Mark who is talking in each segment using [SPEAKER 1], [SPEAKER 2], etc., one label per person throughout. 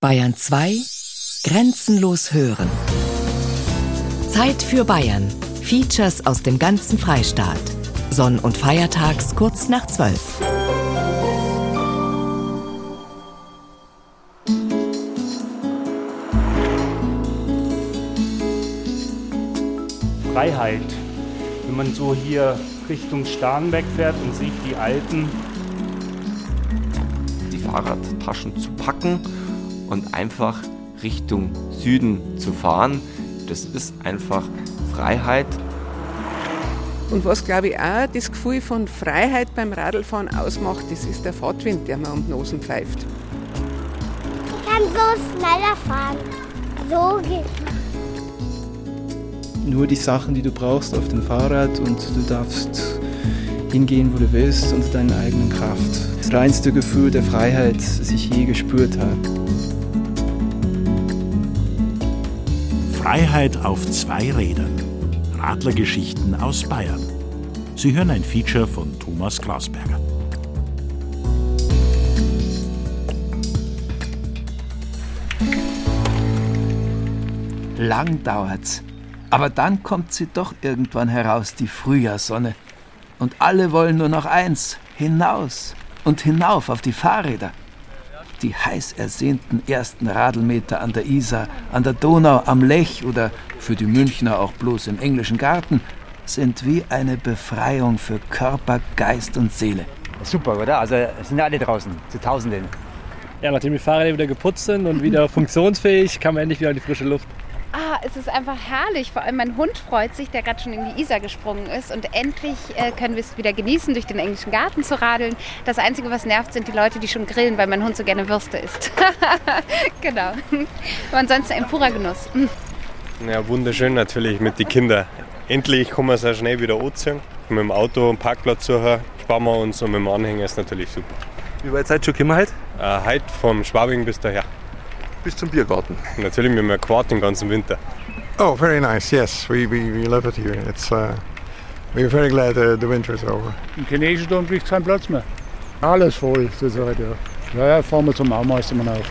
[SPEAKER 1] Bayern 2 Grenzenlos hören. Zeit für Bayern. Features aus dem ganzen Freistaat. Sonn- und Feiertags kurz nach 12.
[SPEAKER 2] Freiheit. Wenn man so hier Richtung Starnberg fährt und sieht die Alpen.
[SPEAKER 3] Die Fahrradtaschen zu packen und einfach Richtung Süden zu fahren, das ist einfach Freiheit.
[SPEAKER 4] Und was glaube ich auch das Gefühl von Freiheit beim Radlfahren ausmacht, das ist der Fahrtwind, der mir um die Nosen pfeift.
[SPEAKER 5] Ich kann so schneller fahren. So geht
[SPEAKER 6] nur die Sachen, die du brauchst auf dem Fahrrad und du darfst hingehen, wo du willst, unter deiner eigenen Kraft. Das reinste Gefühl der Freiheit, das ich je gespürt habe.
[SPEAKER 7] Freiheit auf zwei Rädern. Radlergeschichten aus Bayern. Sie hören ein Feature von Thomas Glasberger.
[SPEAKER 8] Lang dauert's. Aber dann kommt sie doch irgendwann heraus, die Frühjahrssonne. Und alle wollen nur noch eins, hinaus und hinauf auf die Fahrräder. Die heiß ersehnten ersten Radlmeter an der Isar, an der Donau, am Lech oder für die Münchner auch bloß im englischen Garten sind wie eine Befreiung für Körper, Geist und Seele.
[SPEAKER 9] Super, oder? Also sind alle draußen, zu Tausenden.
[SPEAKER 10] Ja, nachdem die Fahrräder wieder geputzt sind und wieder funktionsfähig, kann man endlich wieder in die frische Luft.
[SPEAKER 11] Ah, es ist einfach herrlich. Vor allem mein Hund freut sich, der gerade schon in die Isar gesprungen ist. Und endlich äh, können wir es wieder genießen, durch den englischen Garten zu radeln. Das Einzige, was nervt, sind die Leute, die schon grillen, weil mein Hund so gerne Würste isst. genau. Aber ansonsten ein purer Genuss.
[SPEAKER 12] Ja, wunderschön natürlich mit den Kindern. Endlich kommen wir sehr schnell wieder anziehen. Mit dem Auto einen Parkplatz suchen, sparen wir uns und mit dem Anhänger ist natürlich super.
[SPEAKER 13] Wie weit seid ihr schon gekommen heute?
[SPEAKER 12] Äh, heute vom Schwabing bis daher
[SPEAKER 13] bis zum Biergarten.
[SPEAKER 12] Natürlich mit einem Quad den ganzen Winter.
[SPEAKER 14] Oh, very nice. Yes, we, we, we love it here. It's uh, we're very glad uh, the winter is over.
[SPEAKER 15] Im chinesischen Dom kriegt keinen Platz mehr. Alles voll zurzeit, ja. Ja, ja, fahren wir zum Aumeistermann auf.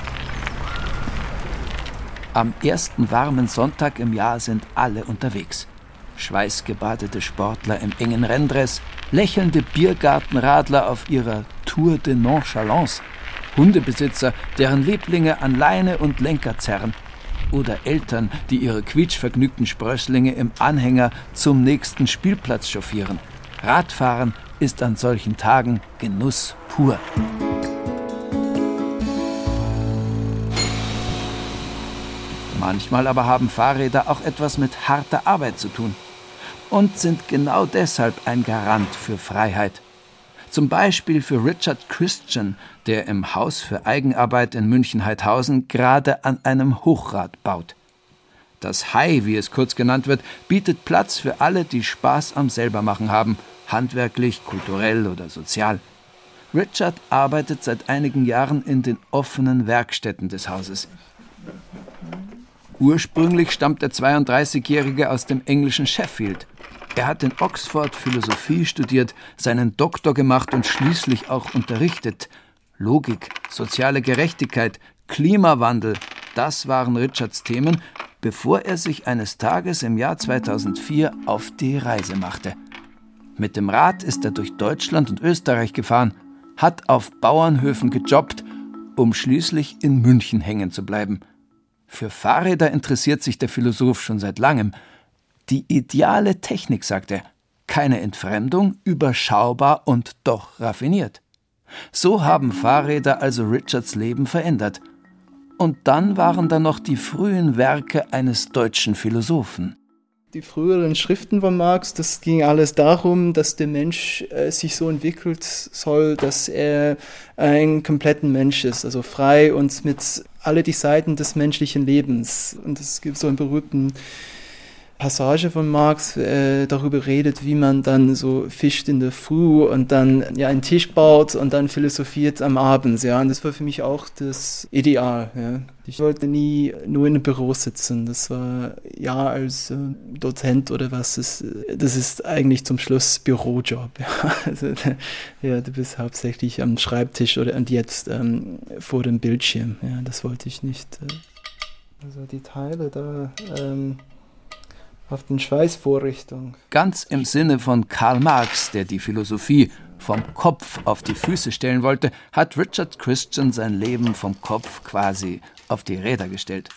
[SPEAKER 8] Am ersten warmen Sonntag im Jahr sind alle unterwegs. Schweißgebadete Sportler im engen Renndress, lächelnde Biergartenradler auf ihrer Tour de Nonchalance Hundebesitzer, deren Lieblinge an Leine und Lenker zerren. Oder Eltern, die ihre quietschvergnügten Sprösslinge im Anhänger zum nächsten Spielplatz chauffieren. Radfahren ist an solchen Tagen Genuss pur. Manchmal aber haben Fahrräder auch etwas mit harter Arbeit zu tun und sind genau deshalb ein Garant für Freiheit. Zum Beispiel für Richard Christian, der im Haus für Eigenarbeit in München-Heidhausen gerade an einem Hochrad baut. Das Hai, wie es kurz genannt wird, bietet Platz für alle, die Spaß am Selbermachen haben, handwerklich, kulturell oder sozial. Richard arbeitet seit einigen Jahren in den offenen Werkstätten des Hauses. Ursprünglich stammt der 32-Jährige aus dem englischen Sheffield. Er hat in Oxford Philosophie studiert, seinen Doktor gemacht und schließlich auch unterrichtet. Logik, soziale Gerechtigkeit, Klimawandel, das waren Richards Themen, bevor er sich eines Tages im Jahr 2004 auf die Reise machte. Mit dem Rad ist er durch Deutschland und Österreich gefahren, hat auf Bauernhöfen gejobbt, um schließlich in München hängen zu bleiben. Für Fahrräder interessiert sich der Philosoph schon seit langem, die ideale Technik, sagt er. Keine Entfremdung, überschaubar und doch raffiniert. So haben Fahrräder also Richards Leben verändert. Und dann waren da noch die frühen Werke eines deutschen Philosophen.
[SPEAKER 6] Die früheren Schriften von Marx, das ging alles darum, dass der Mensch äh, sich so entwickelt soll, dass er ein kompletten Mensch ist, also frei und mit alle die Seiten des menschlichen Lebens. Und es gibt so einen berühmten Passage von Marx äh, darüber redet, wie man dann so fischt in der Früh und dann ja einen Tisch baut und dann philosophiert am Abend. Ja, und das war für mich auch das Ideal. Ja. Ich wollte nie nur in einem Büro sitzen. Das war ja als äh, Dozent oder was. Das, das ist eigentlich zum Schluss Bürojob. Ja. Also, ja, du bist hauptsächlich am Schreibtisch oder und jetzt ähm, vor dem Bildschirm. Ja, das wollte ich nicht. Äh. Also die Teile da. Ähm, auf den Schweißvorrichtung.
[SPEAKER 8] Ganz im Sinne von Karl Marx, der die Philosophie vom Kopf auf die Füße stellen wollte, hat Richard Christian sein Leben vom Kopf quasi auf die Räder gestellt.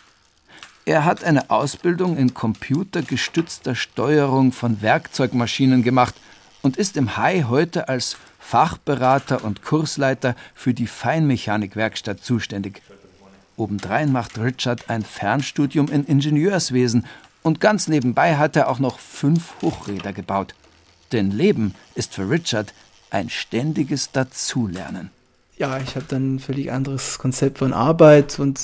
[SPEAKER 8] Er hat eine Ausbildung in computergestützter Steuerung von Werkzeugmaschinen gemacht und ist im Hai heute als Fachberater und Kursleiter für die Feinmechanikwerkstatt zuständig. Obendrein macht Richard ein Fernstudium in Ingenieurswesen und ganz nebenbei hat er auch noch fünf Hochräder gebaut. Denn Leben ist für Richard ein ständiges Dazulernen.
[SPEAKER 6] Ja, ich habe dann ein völlig anderes Konzept von Arbeit und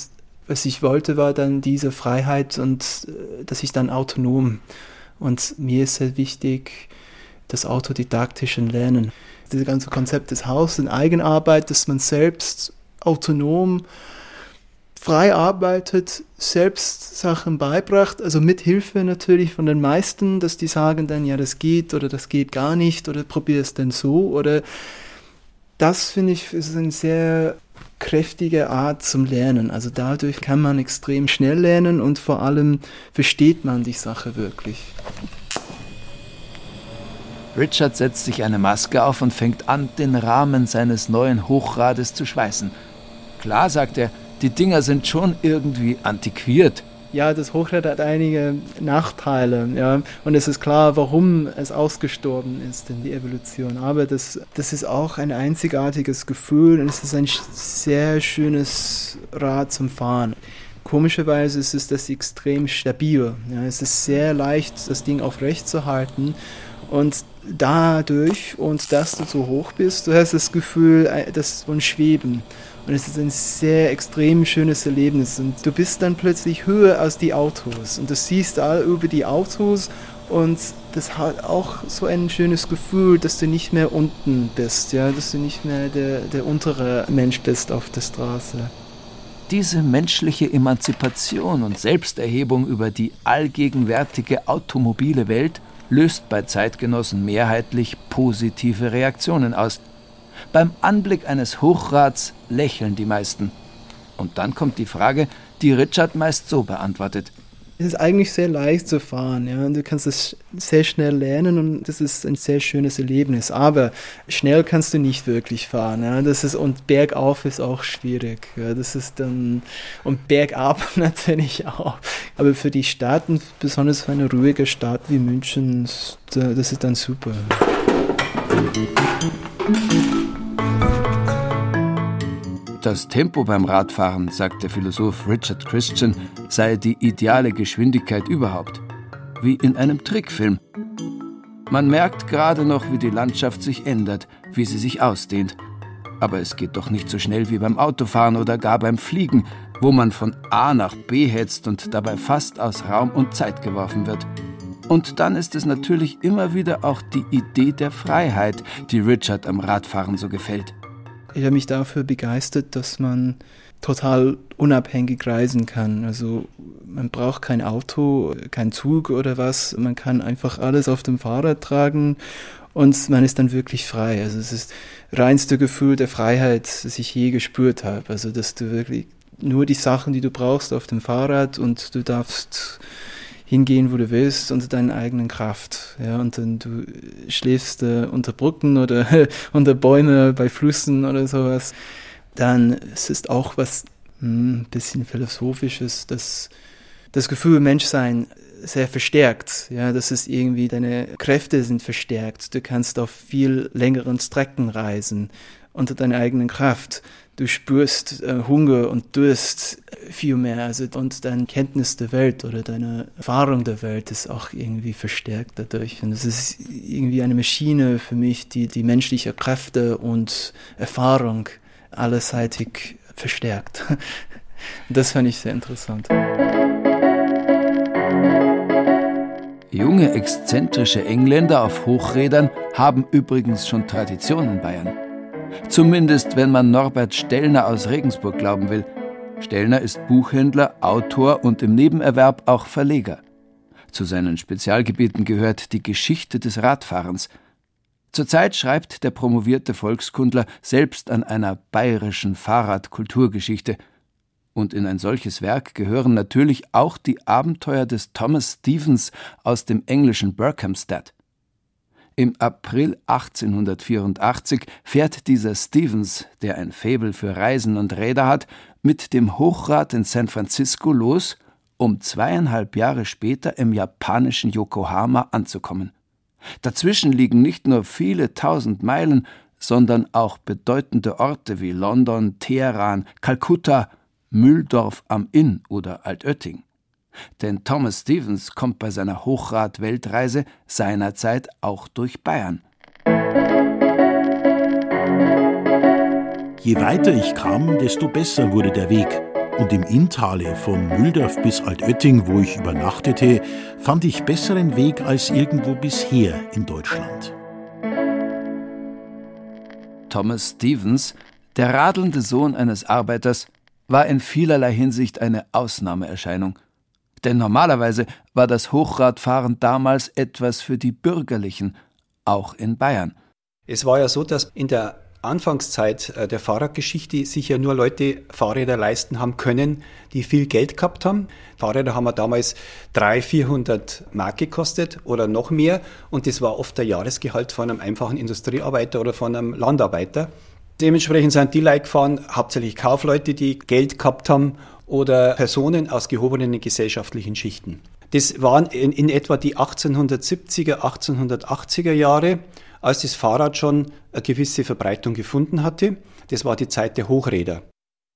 [SPEAKER 6] was ich wollte, war dann diese Freiheit und äh, dass ich dann autonom. Und mir ist sehr wichtig, das autodidaktische Lernen. Dieses ganze Konzept des Hauses in Eigenarbeit, dass man selbst autonom frei arbeitet, selbst Sachen beibracht, also mit Hilfe natürlich von den meisten, dass die sagen dann, ja, das geht oder das geht gar nicht oder probier es denn so oder das finde ich ist eine sehr kräftige Art zum Lernen. Also dadurch kann man extrem schnell lernen und vor allem versteht man die Sache wirklich.
[SPEAKER 8] Richard setzt sich eine Maske auf und fängt an, den Rahmen seines neuen Hochrades zu schweißen. Klar, sagt er, die Dinger sind schon irgendwie antiquiert.
[SPEAKER 6] Ja, das Hochrad hat einige Nachteile, ja. Und es ist klar, warum es ausgestorben ist in die Evolution. Aber das, das ist auch ein einzigartiges Gefühl und es ist ein sehr schönes Rad zum Fahren. Komischerweise ist es das extrem stabil. Ja. Es ist sehr leicht, das Ding aufrecht zu halten. Und dadurch, und dass du so hoch bist, du hast das Gefühl, äh, das von Schweben. Und es ist ein sehr extrem schönes Erlebnis. Und du bist dann plötzlich höher als die Autos. Und du siehst all über die Autos. Und das hat auch so ein schönes Gefühl, dass du nicht mehr unten bist, ja, dass du nicht mehr der, der untere Mensch bist auf der Straße.
[SPEAKER 8] Diese menschliche Emanzipation und Selbsterhebung über die allgegenwärtige automobile Welt löst bei Zeitgenossen mehrheitlich positive Reaktionen aus. Beim Anblick eines Hochrads lächeln die meisten. Und dann kommt die Frage, die Richard meist so beantwortet.
[SPEAKER 6] Es ist eigentlich sehr leicht zu fahren, ja. Du kannst es sehr schnell lernen und das ist ein sehr schönes Erlebnis. Aber schnell kannst du nicht wirklich fahren, ja. Das ist, und bergauf ist auch schwierig. Ja. Das ist dann, und bergab natürlich auch. Aber für die Staaten, besonders für eine ruhige Stadt wie München, das ist dann super.
[SPEAKER 8] Das Tempo beim Radfahren, sagt der Philosoph Richard Christian, sei die ideale Geschwindigkeit überhaupt. Wie in einem Trickfilm. Man merkt gerade noch, wie die Landschaft sich ändert, wie sie sich ausdehnt. Aber es geht doch nicht so schnell wie beim Autofahren oder gar beim Fliegen, wo man von A nach B hetzt und dabei fast aus Raum und Zeit geworfen wird. Und dann ist es natürlich immer wieder auch die Idee der Freiheit, die Richard am Radfahren so gefällt.
[SPEAKER 6] Ich habe mich dafür begeistert, dass man total unabhängig reisen kann. Also man braucht kein Auto, kein Zug oder was. Man kann einfach alles auf dem Fahrrad tragen und man ist dann wirklich frei. Also es ist das reinste Gefühl der Freiheit, das ich je gespürt habe. Also dass du wirklich nur die Sachen, die du brauchst auf dem Fahrrad und du darfst hingehen, wo du willst, unter deiner eigenen Kraft. Ja, und dann du schläfst äh, unter Brücken oder unter Bäume bei Flüssen oder sowas. Dann es ist auch was ein hm, bisschen philosophisches, dass das Gefühl Menschsein sehr verstärkt. Ja, das ist irgendwie deine Kräfte sind verstärkt. Du kannst auf viel längeren Strecken reisen unter deiner eigenen Kraft du spürst äh, Hunger und Durst viel mehr. Also, und deine Kenntnis der Welt oder deine Erfahrung der Welt ist auch irgendwie verstärkt dadurch. Und es ist irgendwie eine Maschine für mich, die die menschliche Kräfte und Erfahrung allerseitig verstärkt. Das fand ich sehr interessant.
[SPEAKER 8] Junge, exzentrische Engländer auf Hochrädern haben übrigens schon Tradition in Bayern. Zumindest wenn man Norbert Stellner aus Regensburg glauben will. Stellner ist Buchhändler, Autor und im Nebenerwerb auch Verleger. Zu seinen Spezialgebieten gehört die Geschichte des Radfahrens. Zurzeit schreibt der promovierte Volkskundler selbst an einer bayerischen Fahrradkulturgeschichte. Und in ein solches Werk gehören natürlich auch die Abenteuer des Thomas Stevens aus dem englischen Berkhamsted. Im April 1884 fährt dieser Stevens, der ein Faible für Reisen und Räder hat, mit dem Hochrad in San Francisco los, um zweieinhalb Jahre später im japanischen Yokohama anzukommen. Dazwischen liegen nicht nur viele tausend Meilen, sondern auch bedeutende Orte wie London, Teheran, Kalkutta, Mühldorf am Inn oder Altötting. Denn Thomas Stevens kommt bei seiner Hochrad-Weltreise seinerzeit auch durch Bayern.
[SPEAKER 7] Je weiter ich kam, desto besser wurde der Weg. Und im Inntale von Mühldorf bis Altötting, wo ich übernachtete, fand ich besseren Weg als irgendwo bisher in Deutschland.
[SPEAKER 8] Thomas Stevens, der radelnde Sohn eines Arbeiters, war in vielerlei Hinsicht eine Ausnahmeerscheinung. Denn normalerweise war das Hochradfahren damals etwas für die Bürgerlichen, auch in Bayern.
[SPEAKER 16] Es war ja so, dass in der Anfangszeit äh, der Fahrradgeschichte sich ja nur Leute Fahrräder leisten haben können, die viel Geld gehabt haben. Fahrräder haben wir damals 300, 400 Mark gekostet oder noch mehr und das war oft der Jahresgehalt von einem einfachen Industriearbeiter oder von einem Landarbeiter. Dementsprechend sind die Leute gefahren, hauptsächlich Kaufleute, die Geld gehabt haben oder Personen aus gehobenen gesellschaftlichen Schichten. Das waren in, in etwa die 1870er, 1880er Jahre, als das Fahrrad schon eine gewisse Verbreitung gefunden hatte. Das war die Zeit der Hochräder.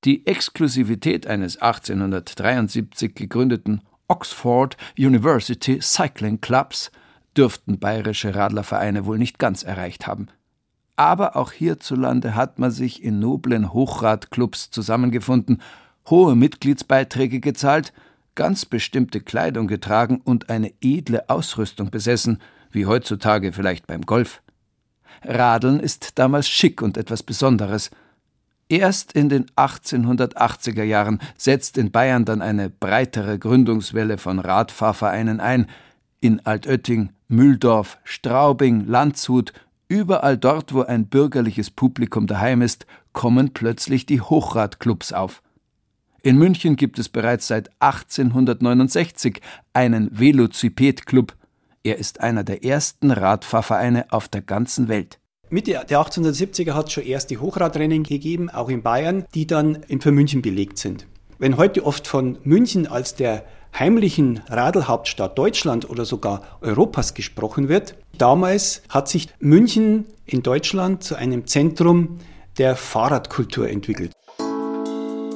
[SPEAKER 8] Die Exklusivität eines 1873 gegründeten Oxford University Cycling Clubs dürften bayerische Radlervereine wohl nicht ganz erreicht haben. Aber auch hierzulande hat man sich in noblen Hochradclubs zusammengefunden, hohe Mitgliedsbeiträge gezahlt, ganz bestimmte Kleidung getragen und eine edle Ausrüstung besessen, wie heutzutage vielleicht beim Golf. Radeln ist damals schick und etwas Besonderes. Erst in den 1880er Jahren setzt in Bayern dann eine breitere Gründungswelle von Radfahrvereinen ein. In Altötting, Mühldorf, Straubing, Landshut, Überall dort, wo ein bürgerliches Publikum daheim ist, kommen plötzlich die Hochradclubs auf. In München gibt es bereits seit 1869 einen Velociped-Club. Er ist einer der ersten Radfahrvereine auf der ganzen Welt.
[SPEAKER 16] Mitte der 1870er hat es schon erste Hochradrennen gegeben, auch in Bayern, die dann für München belegt sind. Wenn heute oft von München als der heimlichen Radelhauptstadt Deutschland oder sogar Europas gesprochen wird. Damals hat sich München in Deutschland zu einem Zentrum der Fahrradkultur entwickelt.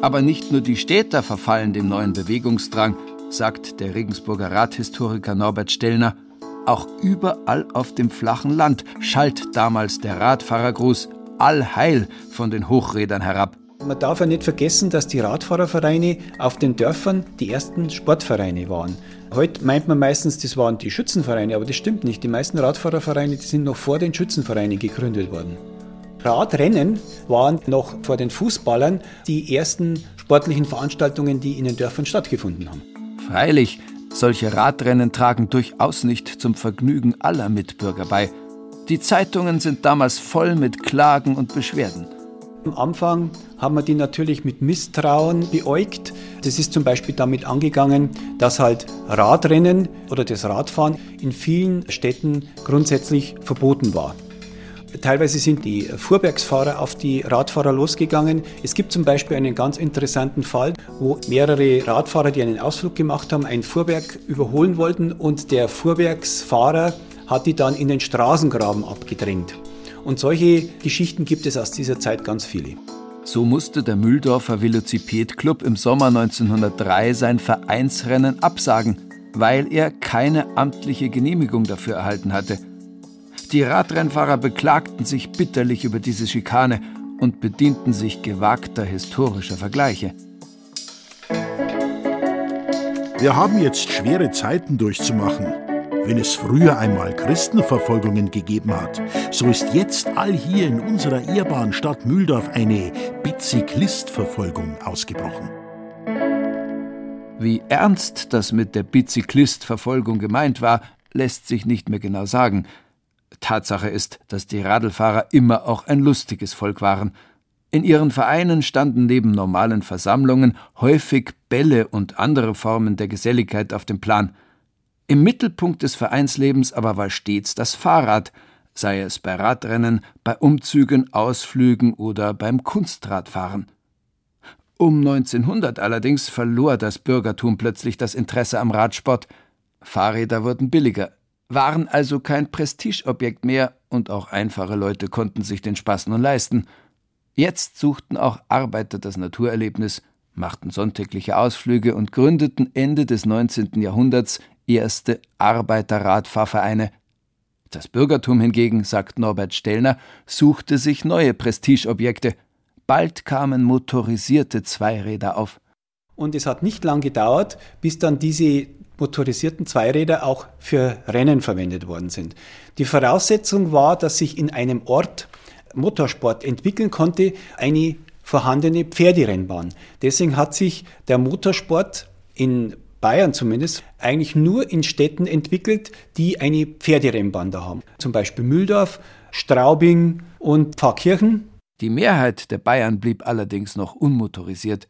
[SPEAKER 8] Aber nicht nur die Städter verfallen dem neuen Bewegungsdrang, sagt der Regensburger Radhistoriker Norbert Stellner. Auch überall auf dem flachen Land schallt damals der Radfahrergruß Allheil von den Hochrädern herab.
[SPEAKER 16] Man darf ja nicht vergessen, dass die Radfahrervereine auf den Dörfern die ersten Sportvereine waren. Heute meint man meistens, das waren die Schützenvereine, aber das stimmt nicht. Die meisten Radfahrervereine die sind noch vor den Schützenvereinen gegründet worden. Radrennen waren noch vor den Fußballern die ersten sportlichen Veranstaltungen, die in den Dörfern stattgefunden haben.
[SPEAKER 8] Freilich, solche Radrennen tragen durchaus nicht zum Vergnügen aller Mitbürger bei. Die Zeitungen sind damals voll mit Klagen und Beschwerden.
[SPEAKER 16] Am Anfang haben wir die natürlich mit Misstrauen beäugt. Das ist zum Beispiel damit angegangen, dass halt Radrennen oder das Radfahren in vielen Städten grundsätzlich verboten war. Teilweise sind die Fuhrwerksfahrer auf die Radfahrer losgegangen. Es gibt zum Beispiel einen ganz interessanten Fall, wo mehrere Radfahrer, die einen Ausflug gemacht haben, ein Fuhrwerk überholen wollten und der Fuhrwerksfahrer hat die dann in den Straßengraben abgedrängt. Und solche Geschichten gibt es aus dieser Zeit ganz viele.
[SPEAKER 8] So musste der Mühldorfer Velociped-Club im Sommer 1903 sein Vereinsrennen absagen, weil er keine amtliche Genehmigung dafür erhalten hatte. Die Radrennfahrer beklagten sich bitterlich über diese Schikane und bedienten sich gewagter historischer Vergleiche.
[SPEAKER 7] Wir haben jetzt schwere Zeiten durchzumachen. Wenn es früher einmal Christenverfolgungen gegeben hat, so ist jetzt all hier in unserer ehrbaren Stadt Mühldorf eine Bizyklistverfolgung ausgebrochen.
[SPEAKER 8] Wie ernst das mit der Bizyklistverfolgung gemeint war, lässt sich nicht mehr genau sagen. Tatsache ist, dass die Radlfahrer immer auch ein lustiges Volk waren. In ihren Vereinen standen neben normalen Versammlungen häufig Bälle und andere Formen der Geselligkeit auf dem Plan. Im Mittelpunkt des Vereinslebens aber war stets das Fahrrad, sei es bei Radrennen, bei Umzügen, Ausflügen oder beim Kunstradfahren. Um 1900 allerdings verlor das Bürgertum plötzlich das Interesse am Radsport. Fahrräder wurden billiger, waren also kein Prestigeobjekt mehr und auch einfache Leute konnten sich den Spaß nun leisten. Jetzt suchten auch Arbeiter das Naturerlebnis, machten sonntägliche Ausflüge und gründeten Ende des 19. Jahrhunderts erste Arbeiterradfahrvereine. Das Bürgertum hingegen, sagt Norbert Stellner, suchte sich neue Prestigeobjekte. Bald kamen motorisierte Zweiräder auf.
[SPEAKER 16] Und es hat nicht lang gedauert, bis dann diese motorisierten Zweiräder auch für Rennen verwendet worden sind. Die Voraussetzung war, dass sich in einem Ort Motorsport entwickeln konnte, eine vorhandene Pferderennbahn. Deswegen hat sich der Motorsport in Bayern zumindest eigentlich nur in Städten entwickelt, die eine Pferderennbahn da haben. Zum Beispiel Mühldorf, Straubing und Pfarrkirchen.
[SPEAKER 8] Die Mehrheit der Bayern blieb allerdings noch unmotorisiert.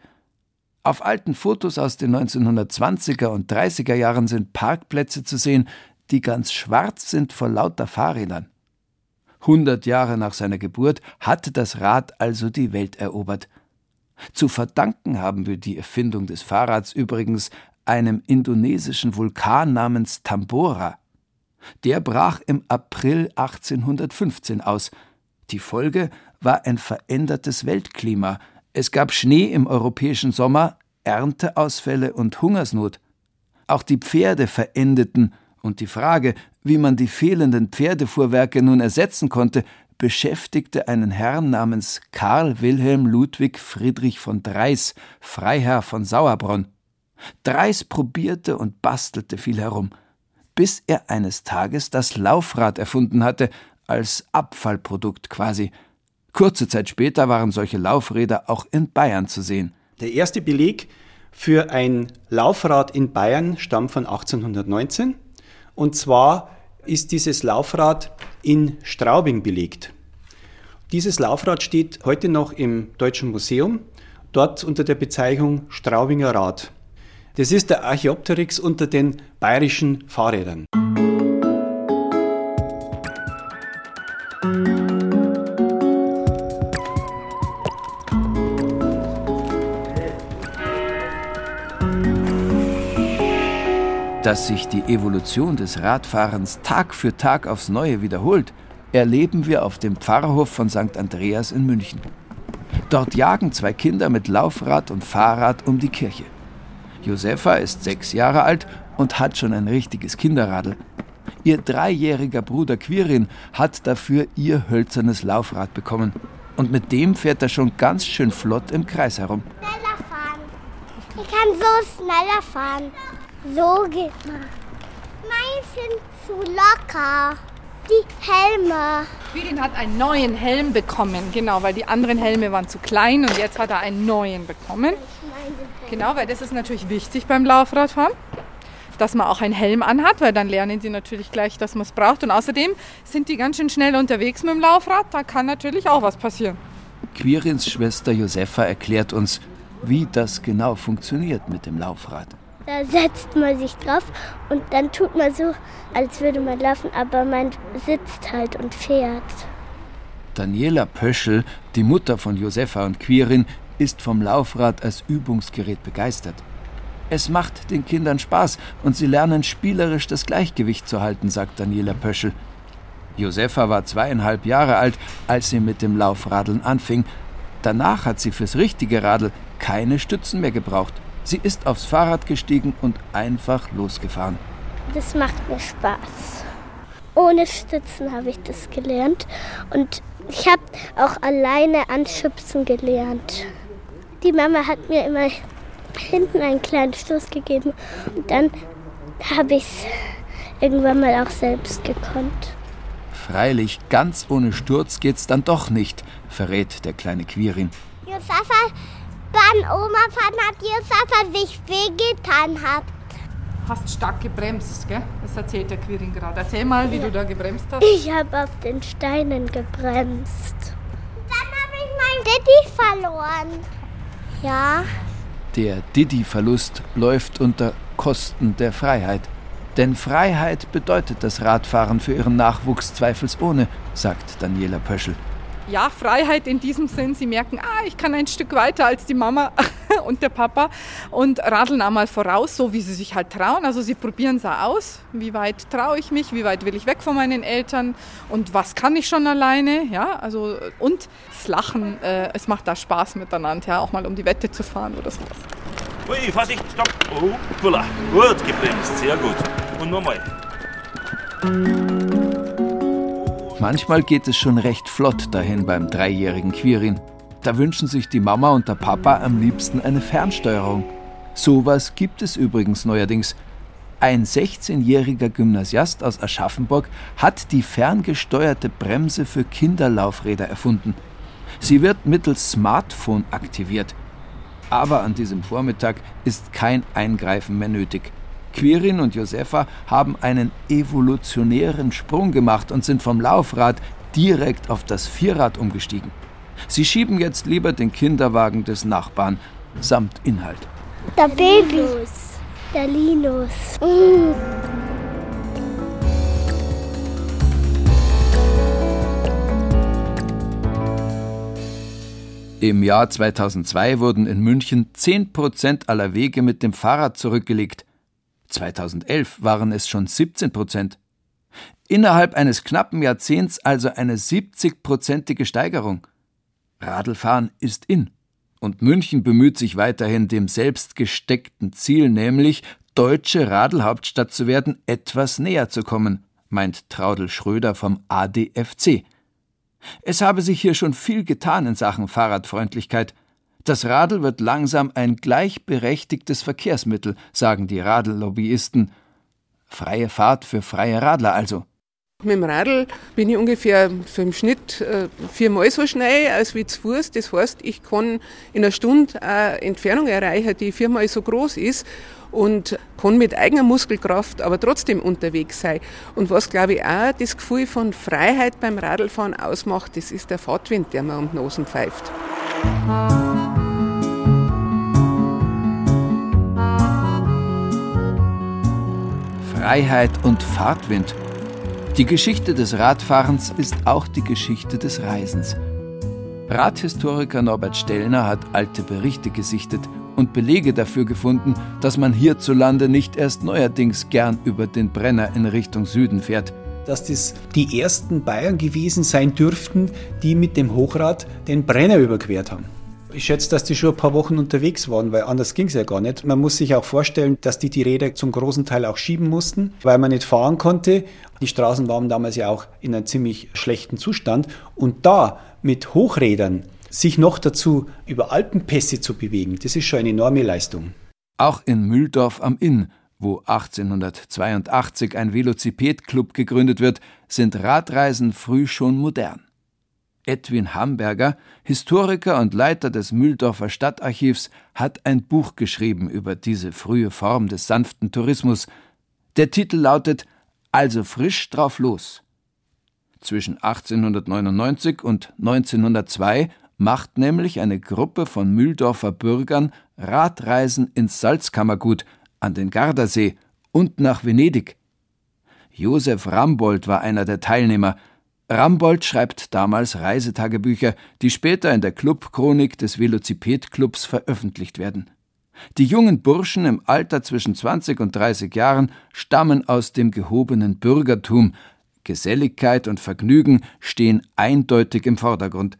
[SPEAKER 8] Auf alten Fotos aus den 1920er und 30er Jahren sind Parkplätze zu sehen, die ganz schwarz sind vor lauter Fahrrädern. Hundert Jahre nach seiner Geburt hatte das Rad also die Welt erobert. Zu verdanken haben wir die Erfindung des Fahrrads übrigens einem indonesischen Vulkan namens Tambora. Der brach im April 1815 aus. Die Folge war ein verändertes Weltklima. Es gab Schnee im europäischen Sommer, Ernteausfälle und Hungersnot. Auch die Pferde verendeten, und die Frage, wie man die fehlenden Pferdefuhrwerke nun ersetzen konnte, beschäftigte einen Herrn namens Karl Wilhelm Ludwig Friedrich von Dreis, Freiherr von Sauerbronn. Dreis probierte und bastelte viel herum, bis er eines Tages das Laufrad erfunden hatte, als Abfallprodukt quasi. Kurze Zeit später waren solche Laufräder auch in Bayern zu sehen.
[SPEAKER 16] Der erste Beleg für ein Laufrad in Bayern stammt von 1819. Und zwar ist dieses Laufrad in Straubing belegt. Dieses Laufrad steht heute noch im Deutschen Museum, dort unter der Bezeichnung Straubinger Rad. Das ist der Archaeopteryx unter den bayerischen Fahrrädern.
[SPEAKER 8] Dass sich die Evolution des Radfahrens Tag für Tag aufs Neue wiederholt, erleben wir auf dem Pfarrhof von St. Andreas in München. Dort jagen zwei Kinder mit Laufrad und Fahrrad um die Kirche. Josefa ist sechs Jahre alt und hat schon ein richtiges Kinderradl. Ihr dreijähriger Bruder Quirin hat dafür ihr hölzernes Laufrad bekommen. Und mit dem fährt er schon ganz schön flott im Kreis herum.
[SPEAKER 5] Schneller fahren. Ich kann so schneller fahren. So geht man. Meins sind zu locker. Die Helme.
[SPEAKER 17] Quirin hat einen neuen Helm bekommen, genau, weil die anderen Helme waren zu klein und jetzt hat er einen neuen bekommen. Genau, weil das ist natürlich wichtig beim Laufradfahren, dass man auch einen Helm anhat, weil dann lernen sie natürlich gleich, dass man es braucht. Und außerdem sind die ganz schön schnell unterwegs mit dem Laufrad, da kann natürlich auch was passieren.
[SPEAKER 8] Quirins Schwester Josefa erklärt uns, wie das genau funktioniert mit dem Laufrad.
[SPEAKER 5] Da setzt man sich drauf und dann tut man so, als würde man laufen, aber man sitzt halt und fährt.
[SPEAKER 8] Daniela Pöschel, die Mutter von Josefa und Quirin, ist vom Laufrad als Übungsgerät begeistert. Es macht den Kindern Spaß und sie lernen spielerisch das Gleichgewicht zu halten, sagt Daniela Pöschel. Josefa war zweieinhalb Jahre alt, als sie mit dem Laufradeln anfing. Danach hat sie fürs richtige Radl keine Stützen mehr gebraucht. Sie ist aufs Fahrrad gestiegen und einfach losgefahren.
[SPEAKER 5] Das macht mir Spaß. Ohne Stützen habe ich das gelernt und ich habe auch alleine anschubsen gelernt. Die Mama hat mir immer hinten einen kleinen Stoß gegeben und dann habe ich es irgendwann mal auch selbst gekonnt.
[SPEAKER 8] Freilich, ganz ohne Sturz geht's dann doch nicht, verrät der kleine Quirin.
[SPEAKER 5] Josafa, beim Oma fahren hat Josafa sich wehgetan hat.
[SPEAKER 17] Hast stark gebremst, gell? Das erzählt der Quirin gerade. Erzähl mal, wie
[SPEAKER 5] Ja.
[SPEAKER 17] du da gebremst hast.
[SPEAKER 5] Ich habe auf den Steinen gebremst. Dann habe ich mein Daddy verloren. Ja,
[SPEAKER 8] Der Didi-Verlust läuft unter Kosten der Freiheit. Denn Freiheit bedeutet das Radfahren für ihren Nachwuchs zweifelsohne, sagt Daniela Pöschel.
[SPEAKER 17] Ja, Freiheit in diesem Sinn. Sie merken, ah, ich kann ein Stück weiter als die Mama und der Papa und radeln einmal voraus, so wie sie sich halt trauen. Also sie probieren es aus. Wie weit traue ich mich? Wie weit will ich weg von meinen Eltern? Und was kann ich schon alleine? Ja, also und das Lachen, äh, es macht da Spaß miteinander, ja, auch mal um die Wette zu fahren oder sowas.
[SPEAKER 18] Ui, Vorsicht, stopp. Oh, Pulla. Gut gebremst, sehr gut. Und nochmal.
[SPEAKER 8] Manchmal geht es schon recht flott dahin beim dreijährigen Quirin. Da wünschen sich die Mama und der Papa am liebsten eine Fernsteuerung. Sowas gibt es übrigens neuerdings. Ein 16-jähriger Gymnasiast aus Aschaffenburg hat die ferngesteuerte Bremse für Kinderlaufräder erfunden. Sie wird mittels Smartphone aktiviert. Aber an diesem Vormittag ist kein Eingreifen mehr nötig. Quirin und Josefa haben einen evolutionären Sprung gemacht und sind vom Laufrad direkt auf das Vierrad umgestiegen. Sie schieben jetzt lieber den Kinderwagen des Nachbarn samt Inhalt.
[SPEAKER 5] der Baby. Der Linus. Mm.
[SPEAKER 8] Im Jahr 2002 wurden in München 10% aller Wege mit dem Fahrrad zurückgelegt. 2011 waren es schon 17%. Innerhalb eines knappen Jahrzehnts also eine 70-prozentige Steigerung. Radlfahren ist in. Und München bemüht sich weiterhin, dem selbst gesteckten Ziel, nämlich deutsche Radlhauptstadt zu werden, etwas näher zu kommen, meint Traudel Schröder vom ADFC. Es habe sich hier schon viel getan in Sachen Fahrradfreundlichkeit. Das Radl wird langsam ein gleichberechtigtes Verkehrsmittel, sagen die Radllobbyisten. Freie Fahrt für freie Radler also.
[SPEAKER 4] Mit dem Radl bin ich ungefähr so im Schnitt äh, viermal so schnell als wie zu Fuß. Das heißt, ich kann in einer Stunde eine Entfernung erreichen, die viermal so groß ist und kann mit eigener Muskelkraft aber trotzdem unterwegs sein. Und was, glaube ich, auch das Gefühl von Freiheit beim Radlfahren ausmacht, das ist der Fahrtwind, der mir um die Nosen pfeift.
[SPEAKER 8] Freiheit und Fahrtwind. Die Geschichte des Radfahrens ist auch die Geschichte des Reisens. Radhistoriker Norbert Stellner hat alte Berichte gesichtet und Belege dafür gefunden, dass man hierzulande nicht erst neuerdings gern über den Brenner in Richtung Süden fährt.
[SPEAKER 16] dass das die ersten Bayern gewesen sein dürften, die mit dem Hochrad den Brenner überquert haben. Ich schätze, dass die schon ein paar Wochen unterwegs waren, weil anders ging es ja gar nicht. Man muss sich auch vorstellen, dass die die Räder zum großen Teil auch schieben mussten, weil man nicht fahren konnte. Die Straßen waren damals ja auch in einem ziemlich schlechten Zustand. Und da mit Hochrädern sich noch dazu über Alpenpässe zu bewegen, das ist schon eine enorme Leistung.
[SPEAKER 8] Auch in Mühldorf am Inn, wo 1882 ein Velociped-Club gegründet wird, sind Radreisen früh schon modern. Edwin Hamberger, Historiker und Leiter des Mühldorfer Stadtarchivs, hat ein Buch geschrieben über diese frühe Form des sanften Tourismus. Der Titel lautet Also frisch drauf los. Zwischen 1899 und 1902 macht nämlich eine Gruppe von Mühldorfer Bürgern Radreisen ins Salzkammergut, an den Gardasee und nach Venedig. Josef Rambold war einer der Teilnehmer. Rambold schreibt damals Reisetagebücher, die später in der Clubchronik des Velociped-Clubs veröffentlicht werden. Die jungen Burschen im Alter zwischen 20 und 30 Jahren stammen aus dem gehobenen Bürgertum. Geselligkeit und Vergnügen stehen eindeutig im Vordergrund.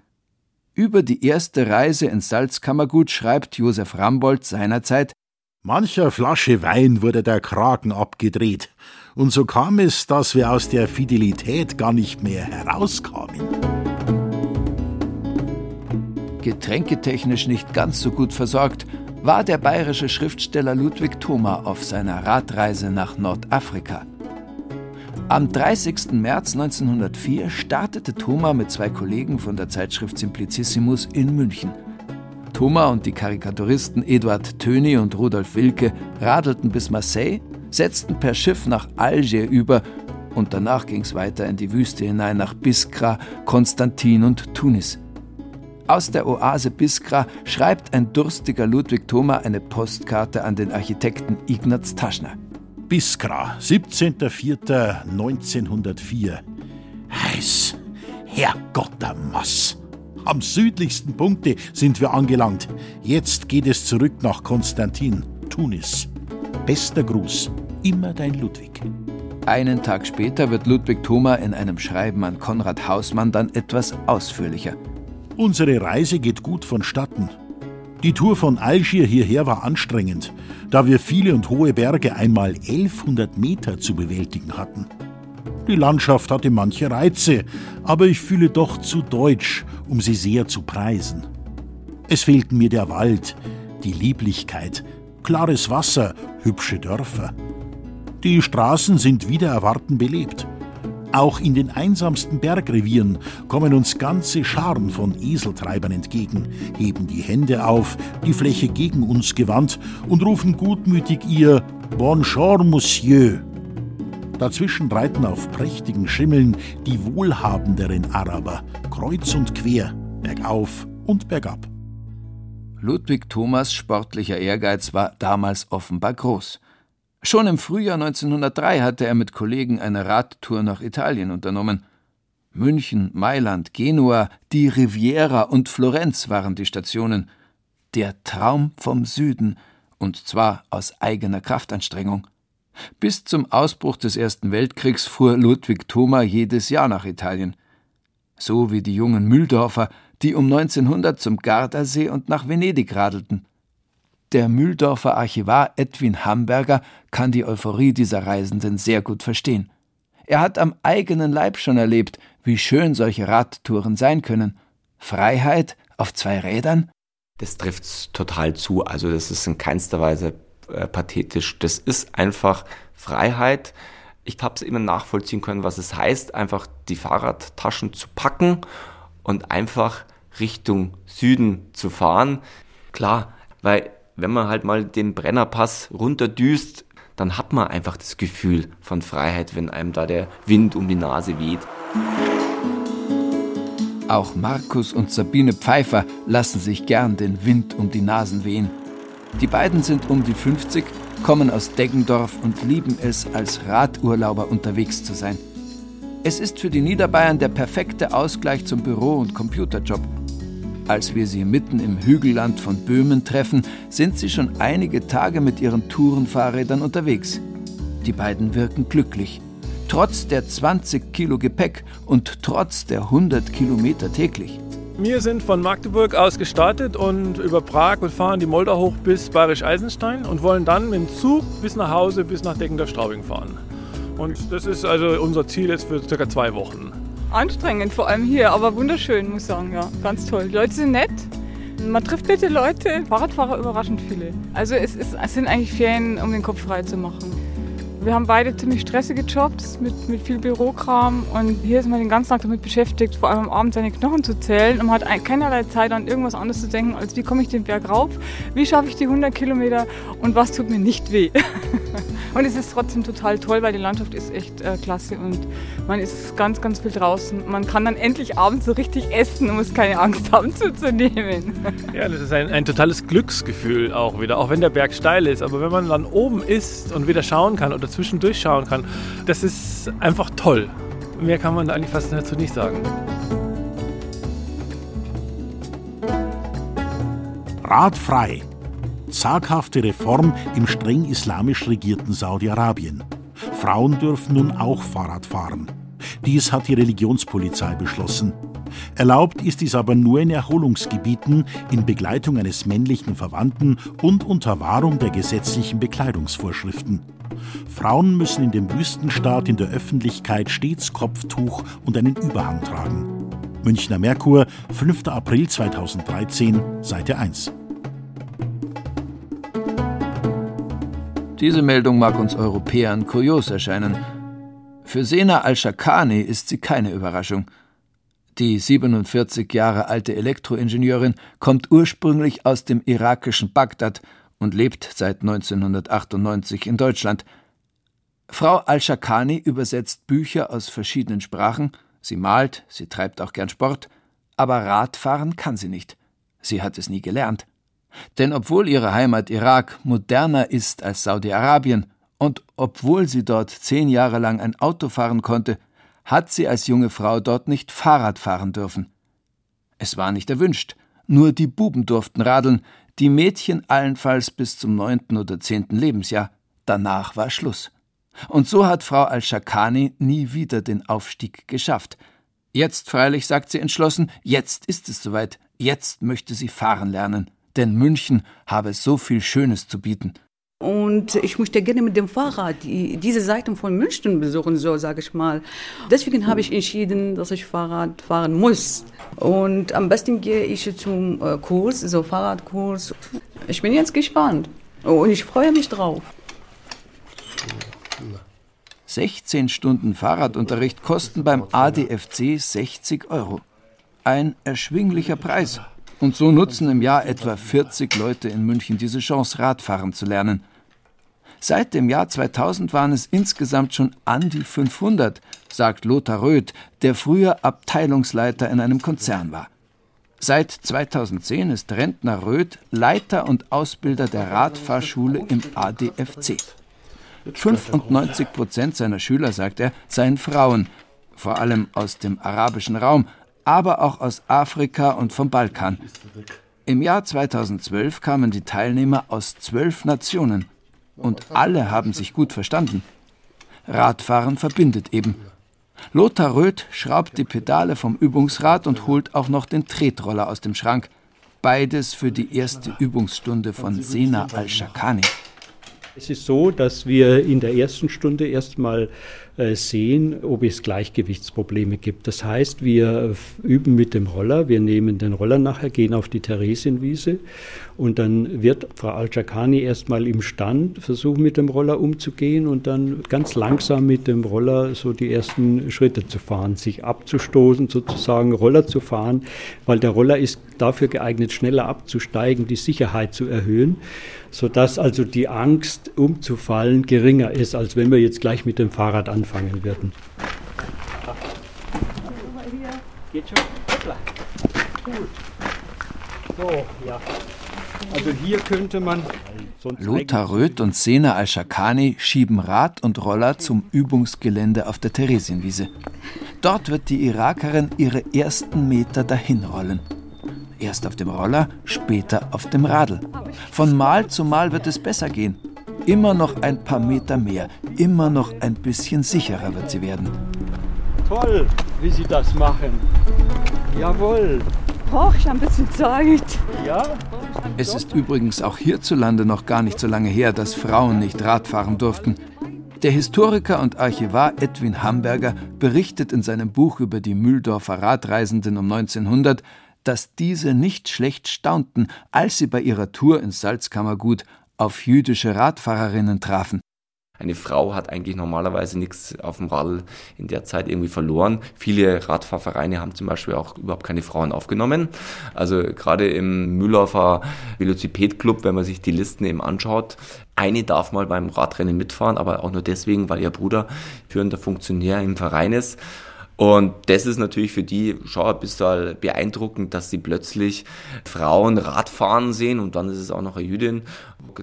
[SPEAKER 8] Über die erste Reise ins Salzkammergut schreibt Josef Rambold seinerzeit
[SPEAKER 7] Mancher Flasche Wein wurde der Kragen abgedreht. Und so kam es, dass wir aus der Fidelität gar nicht mehr herauskamen.
[SPEAKER 8] Getränketechnisch nicht ganz so gut versorgt, war der bayerische Schriftsteller Ludwig Thoma auf seiner Radreise nach Nordafrika. Am 30. März 1904 startete Thoma mit zwei Kollegen von der Zeitschrift Simplicissimus in München. Thoma und die Karikaturisten Eduard Töni und Rudolf Wilke radelten bis Marseille, setzten per Schiff nach Alger über und danach ging es weiter in die Wüste hinein nach Biskra, Konstantin und Tunis. Aus der Oase Biskra schreibt ein durstiger Ludwig Thoma eine Postkarte an den Architekten Ignaz Taschner.
[SPEAKER 7] Biskra, 17.04.1904. Heiß. Herrgott der Mass. Am südlichsten Punkte sind wir angelangt. Jetzt geht es zurück nach Konstantin, Tunis. Bester Gruß, immer dein Ludwig.
[SPEAKER 8] Einen Tag später wird Ludwig Thoma in einem Schreiben an Konrad Hausmann dann etwas ausführlicher.
[SPEAKER 7] Unsere Reise geht gut vonstatten. Die Tour von Algier hierher war anstrengend, da wir viele und hohe Berge einmal 1100 Meter zu bewältigen hatten. Die Landschaft hatte manche Reize, aber ich fühle doch zu deutsch, um sie sehr zu preisen. Es fehlten mir der Wald, die Lieblichkeit, klares Wasser, hübsche Dörfer. Die Straßen sind wieder erwarten belebt. Auch in den einsamsten Bergrevieren kommen uns ganze Scharen von Eseltreibern entgegen, heben die Hände auf, die Fläche gegen uns gewandt und rufen gutmütig ihr Bonjour, Monsieur. Dazwischen reiten auf prächtigen Schimmeln die wohlhabenderen Araber, kreuz und quer, bergauf und bergab.
[SPEAKER 8] Ludwig Thomas sportlicher Ehrgeiz war damals offenbar groß. Schon im Frühjahr 1903 hatte er mit Kollegen eine Radtour nach Italien unternommen. München, Mailand, Genua, die Riviera und Florenz waren die Stationen. Der Traum vom Süden, und zwar aus eigener Kraftanstrengung. Bis zum Ausbruch des Ersten Weltkriegs fuhr Ludwig Thoma jedes Jahr nach Italien. So wie die jungen Mühldorfer, die um 1900 zum Gardasee und nach Venedig radelten. Der Mühldorfer Archivar Edwin Hamburger kann die Euphorie dieser Reisenden sehr gut verstehen. Er hat am eigenen Leib schon erlebt, wie schön solche Radtouren sein können. Freiheit auf zwei Rädern?
[SPEAKER 3] Das trifft total zu. Also das ist in keinster Weise äh, pathetisch. Das ist einfach Freiheit. Ich habe es immer nachvollziehen können, was es heißt, einfach die Fahrradtaschen zu packen und einfach Richtung Süden zu fahren. Klar, weil wenn man halt mal den Brennerpass runterdüst, dann hat man einfach das Gefühl von Freiheit, wenn einem da der Wind um die Nase weht.
[SPEAKER 8] Auch Markus und Sabine Pfeiffer lassen sich gern den Wind um die Nasen wehen. Die beiden sind um die 50, kommen aus Deggendorf und lieben es, als Radurlauber unterwegs zu sein. Es ist für die Niederbayern der perfekte Ausgleich zum Büro- und Computerjob. Als wir sie mitten im Hügelland von Böhmen treffen, sind sie schon einige Tage mit ihren Tourenfahrrädern unterwegs. Die beiden wirken glücklich. Trotz der 20 Kilo Gepäck und trotz der 100 Kilometer täglich.
[SPEAKER 10] Wir sind von Magdeburg aus gestartet und über Prag und fahren die Moldau hoch bis Bayerisch-Eisenstein und wollen dann mit dem Zug bis nach Hause, bis nach Deckendorf-Straubing fahren. Und das ist also unser Ziel jetzt für circa zwei Wochen
[SPEAKER 17] anstrengend, vor allem hier, aber wunderschön, muss ich sagen, ja. Ganz toll. Die Leute sind nett. Man trifft nette Leute, Fahrradfahrer überraschend viele. Also es, ist, es sind eigentlich Ferien, um den Kopf frei zu machen. Wir haben beide ziemlich stressige Jobs mit, mit viel Bürokram und hier ist man den ganzen Tag damit beschäftigt, vor allem am Abend seine Knochen zu zählen und man hat keinerlei Zeit an irgendwas anderes zu denken, als wie komme ich den Berg rauf, wie schaffe ich die 100 Kilometer und was tut mir nicht weh. und es ist trotzdem total toll, weil die Landschaft ist echt äh, klasse und man ist ganz, ganz viel draußen. Man kann dann endlich abends so richtig essen und muss keine Angst haben zuzunehmen.
[SPEAKER 10] Ja, das ist ein, ein totales Glücksgefühl auch wieder, auch wenn der Berg steil ist. Aber wenn man dann oben ist und wieder schauen kann oder zwischendurch schauen kann, das ist einfach toll. Mehr kann man eigentlich fast dazu nicht sagen.
[SPEAKER 7] Radfrei. Zaghafte Reform im streng islamisch regierten Saudi-Arabien. Frauen dürfen nun auch Fahrrad fahren. Dies hat die Religionspolizei beschlossen. Erlaubt ist dies aber nur in Erholungsgebieten in Begleitung eines männlichen Verwandten und unter Wahrung der gesetzlichen Bekleidungsvorschriften. Frauen müssen in dem Wüstenstaat in der Öffentlichkeit stets Kopftuch und einen Überhang tragen. Münchner Merkur, 5. April 2013, Seite 1.
[SPEAKER 8] Diese Meldung mag uns Europäern kurios erscheinen. Für Sena al-Shakani ist sie keine Überraschung. Die 47 Jahre alte Elektroingenieurin kommt ursprünglich aus dem irakischen Bagdad und lebt seit 1998 in Deutschland. Frau al-Shakani übersetzt Bücher aus verschiedenen Sprachen, sie malt, sie treibt auch gern Sport, aber Radfahren kann sie nicht. Sie hat es nie gelernt. Denn obwohl ihre Heimat Irak moderner ist als Saudi-Arabien und obwohl sie dort zehn Jahre lang ein Auto fahren konnte, hat sie als junge Frau dort nicht Fahrrad fahren dürfen. Es war nicht erwünscht, nur die Buben durften radeln, die Mädchen allenfalls bis zum neunten oder zehnten Lebensjahr. Danach war Schluss. Und so hat Frau Al-Shakani nie wieder den Aufstieg geschafft. Jetzt freilich, sagt sie entschlossen, jetzt ist es soweit, jetzt möchte sie fahren lernen, denn München habe so viel Schönes zu bieten.
[SPEAKER 19] Und ich möchte gerne mit dem Fahrrad die, diese Seiten von München besuchen, so sage ich mal. Deswegen habe ich entschieden, dass ich Fahrrad fahren muss. Und am besten gehe ich zum äh, Kurs, so Fahrradkurs. Ich bin jetzt gespannt und ich freue mich drauf.
[SPEAKER 8] 16 Stunden Fahrradunterricht kosten beim ADFC 60 Euro. Ein erschwinglicher Preis. Und so nutzen im Jahr etwa 40 Leute in München diese Chance, Radfahren zu lernen. Seit dem Jahr 2000 waren es insgesamt schon an die 500, sagt Lothar Röth, der früher Abteilungsleiter in einem Konzern war. Seit 2010 ist Rentner Röth Leiter und Ausbilder der Radfahrschule im ADFC. 95 Prozent seiner Schüler, sagt er, seien Frauen, vor allem aus dem arabischen Raum, aber auch aus Afrika und vom Balkan. Im Jahr 2012 kamen die Teilnehmer aus zwölf Nationen und alle haben sich gut verstanden. Radfahren verbindet eben. Lothar Röth schraubt die Pedale vom Übungsrad und holt auch noch den Tretroller aus dem Schrank. Beides für die erste Übungsstunde von Sena al-Shakani.
[SPEAKER 20] Es ist so, dass wir in der ersten Stunde erstmal äh, sehen, ob es Gleichgewichtsprobleme gibt. Das heißt, wir üben mit dem Roller, wir nehmen den Roller nachher, gehen auf die Theresienwiese und dann wird Frau Al-Jakani erstmal im Stand versuchen, mit dem Roller umzugehen und dann ganz langsam mit dem Roller so die ersten Schritte zu fahren, sich abzustoßen, sozusagen Roller zu fahren, weil der Roller ist dafür geeignet, schneller abzusteigen, die Sicherheit zu erhöhen, sodass also die Angst umzufallen geringer ist, als wenn wir jetzt gleich mit dem Fahrrad anfangen würden. Geht schon? Gut. So, ja. Also hier könnte man.
[SPEAKER 8] Lothar Röth und Sena Al-Shakani schieben Rad und Roller zum Übungsgelände auf der Theresienwiese. Dort wird die Irakerin ihre ersten Meter dahinrollen. Erst auf dem Roller, später auf dem Radl. Von Mal zu Mal wird es besser gehen. Immer noch ein paar Meter mehr, immer noch ein bisschen sicherer wird sie werden.
[SPEAKER 20] Toll, wie Sie das machen. Jawohl.
[SPEAKER 19] Brauche ich ein bisschen Zeit.
[SPEAKER 20] Ja?
[SPEAKER 8] Es ist übrigens auch hierzulande noch gar nicht so lange her, dass Frauen nicht Radfahren durften. Der Historiker und Archivar Edwin Hamburger berichtet in seinem Buch über die Mühldorfer Radreisenden um 1900, dass diese nicht schlecht staunten, als sie bei ihrer Tour ins Salzkammergut auf jüdische Radfahrerinnen trafen.
[SPEAKER 3] Eine Frau hat eigentlich normalerweise nichts auf dem Radl in der Zeit irgendwie verloren. Viele Radfahrvereine haben zum Beispiel auch überhaupt keine Frauen aufgenommen. Also gerade im Mühlhofer Velociped-Club, wenn man sich die Listen eben anschaut, eine darf mal beim Radrennen mitfahren, aber auch nur deswegen, weil ihr Bruder führender Funktionär im Verein ist. Und das ist natürlich für die schon ein bisschen beeindruckend, dass sie plötzlich Frauen Radfahren sehen und dann ist es auch noch eine Jüdin.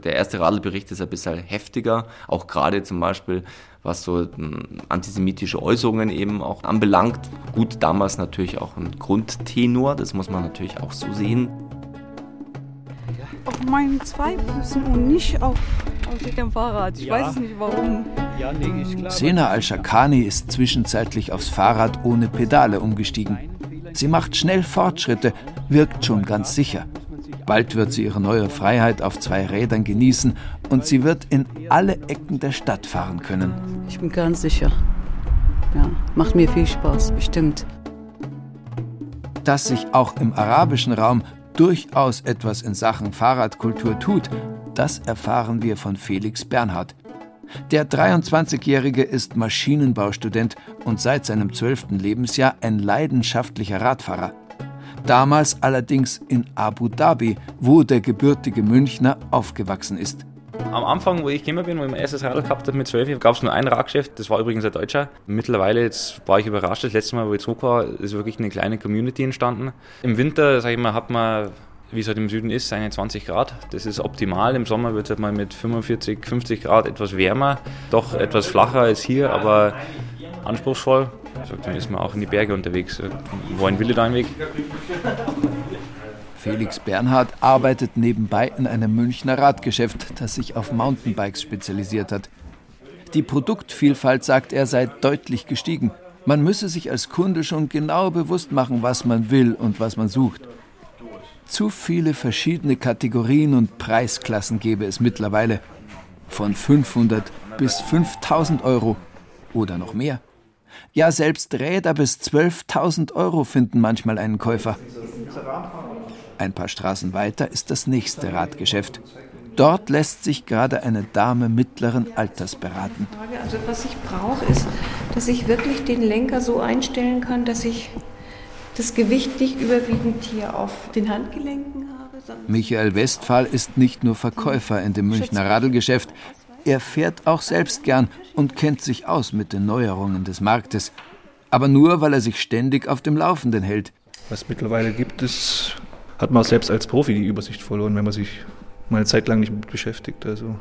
[SPEAKER 3] Der erste Radlbericht ist ein bisschen heftiger, auch gerade zum Beispiel was so hm, antisemitische Äußerungen eben auch anbelangt. Gut, damals natürlich auch ein Grundtenor, das muss man natürlich auch so sehen.
[SPEAKER 19] Auf meinen zwei Füßen und nicht auf, auf dem Fahrrad. Ich ja. weiß nicht warum.
[SPEAKER 8] Ja, nee, ist klar. Sena Al-Shakani ist zwischenzeitlich aufs Fahrrad ohne Pedale umgestiegen. Sie macht schnell Fortschritte, wirkt schon ganz sicher. Bald wird sie ihre neue Freiheit auf zwei Rädern genießen und sie wird in alle Ecken der Stadt fahren können.
[SPEAKER 19] Ich bin ganz sicher. Ja, macht mir viel Spaß, bestimmt.
[SPEAKER 8] Dass sich auch im arabischen Raum durchaus etwas in Sachen Fahrradkultur tut, das erfahren wir von Felix Bernhard. Der 23-Jährige ist Maschinenbaustudent und seit seinem zwölften Lebensjahr ein leidenschaftlicher Radfahrer. Damals allerdings in Abu Dhabi, wo der gebürtige Münchner aufgewachsen ist.
[SPEAKER 21] Am Anfang, wo ich gekommen bin, wo ich mein erstes Radl gehabt habe mit 12, gab es nur ein Radgeschäft, das war übrigens ein Deutscher. Mittlerweile jetzt war ich überrascht, das letzte Mal, wo ich zurück war, ist wirklich eine kleine Community entstanden. Im Winter, sag ich mal, hat man, wie es halt im Süden ist, seine 20 Grad. Das ist optimal. Im Sommer wird es halt mal mit 45, 50 Grad etwas wärmer, doch etwas flacher als hier, aber anspruchsvoll. Also, dann ist man auch in die Berge unterwegs. Wohin will ich da einen Weg?
[SPEAKER 8] Felix Bernhard arbeitet nebenbei in einem Münchner Radgeschäft, das sich auf Mountainbikes spezialisiert hat. Die Produktvielfalt, sagt er, sei deutlich gestiegen. Man müsse sich als Kunde schon genau bewusst machen, was man will und was man sucht. Zu viele verschiedene Kategorien und Preisklassen gäbe es mittlerweile. Von 500 bis 5000 Euro oder noch mehr. Ja, selbst Räder bis 12.000 Euro finden manchmal einen Käufer. Ein paar Straßen weiter ist das nächste Radgeschäft. Dort lässt sich gerade eine Dame mittleren Alters beraten.
[SPEAKER 22] Also was ich brauche, ist, dass ich wirklich den Lenker so einstellen kann, dass ich das Gewicht nicht überwiegend hier auf den Handgelenken habe.
[SPEAKER 8] Michael Westphal ist nicht nur Verkäufer in dem Münchner Radlgeschäft. Er fährt auch selbst gern und kennt sich aus mit den Neuerungen des Marktes. Aber nur, weil er sich ständig auf dem Laufenden hält.
[SPEAKER 23] Was mittlerweile gibt, ist hat man selbst als Profi die Übersicht verloren, wenn man sich mal eine Zeit lang nicht mit beschäftigt. Also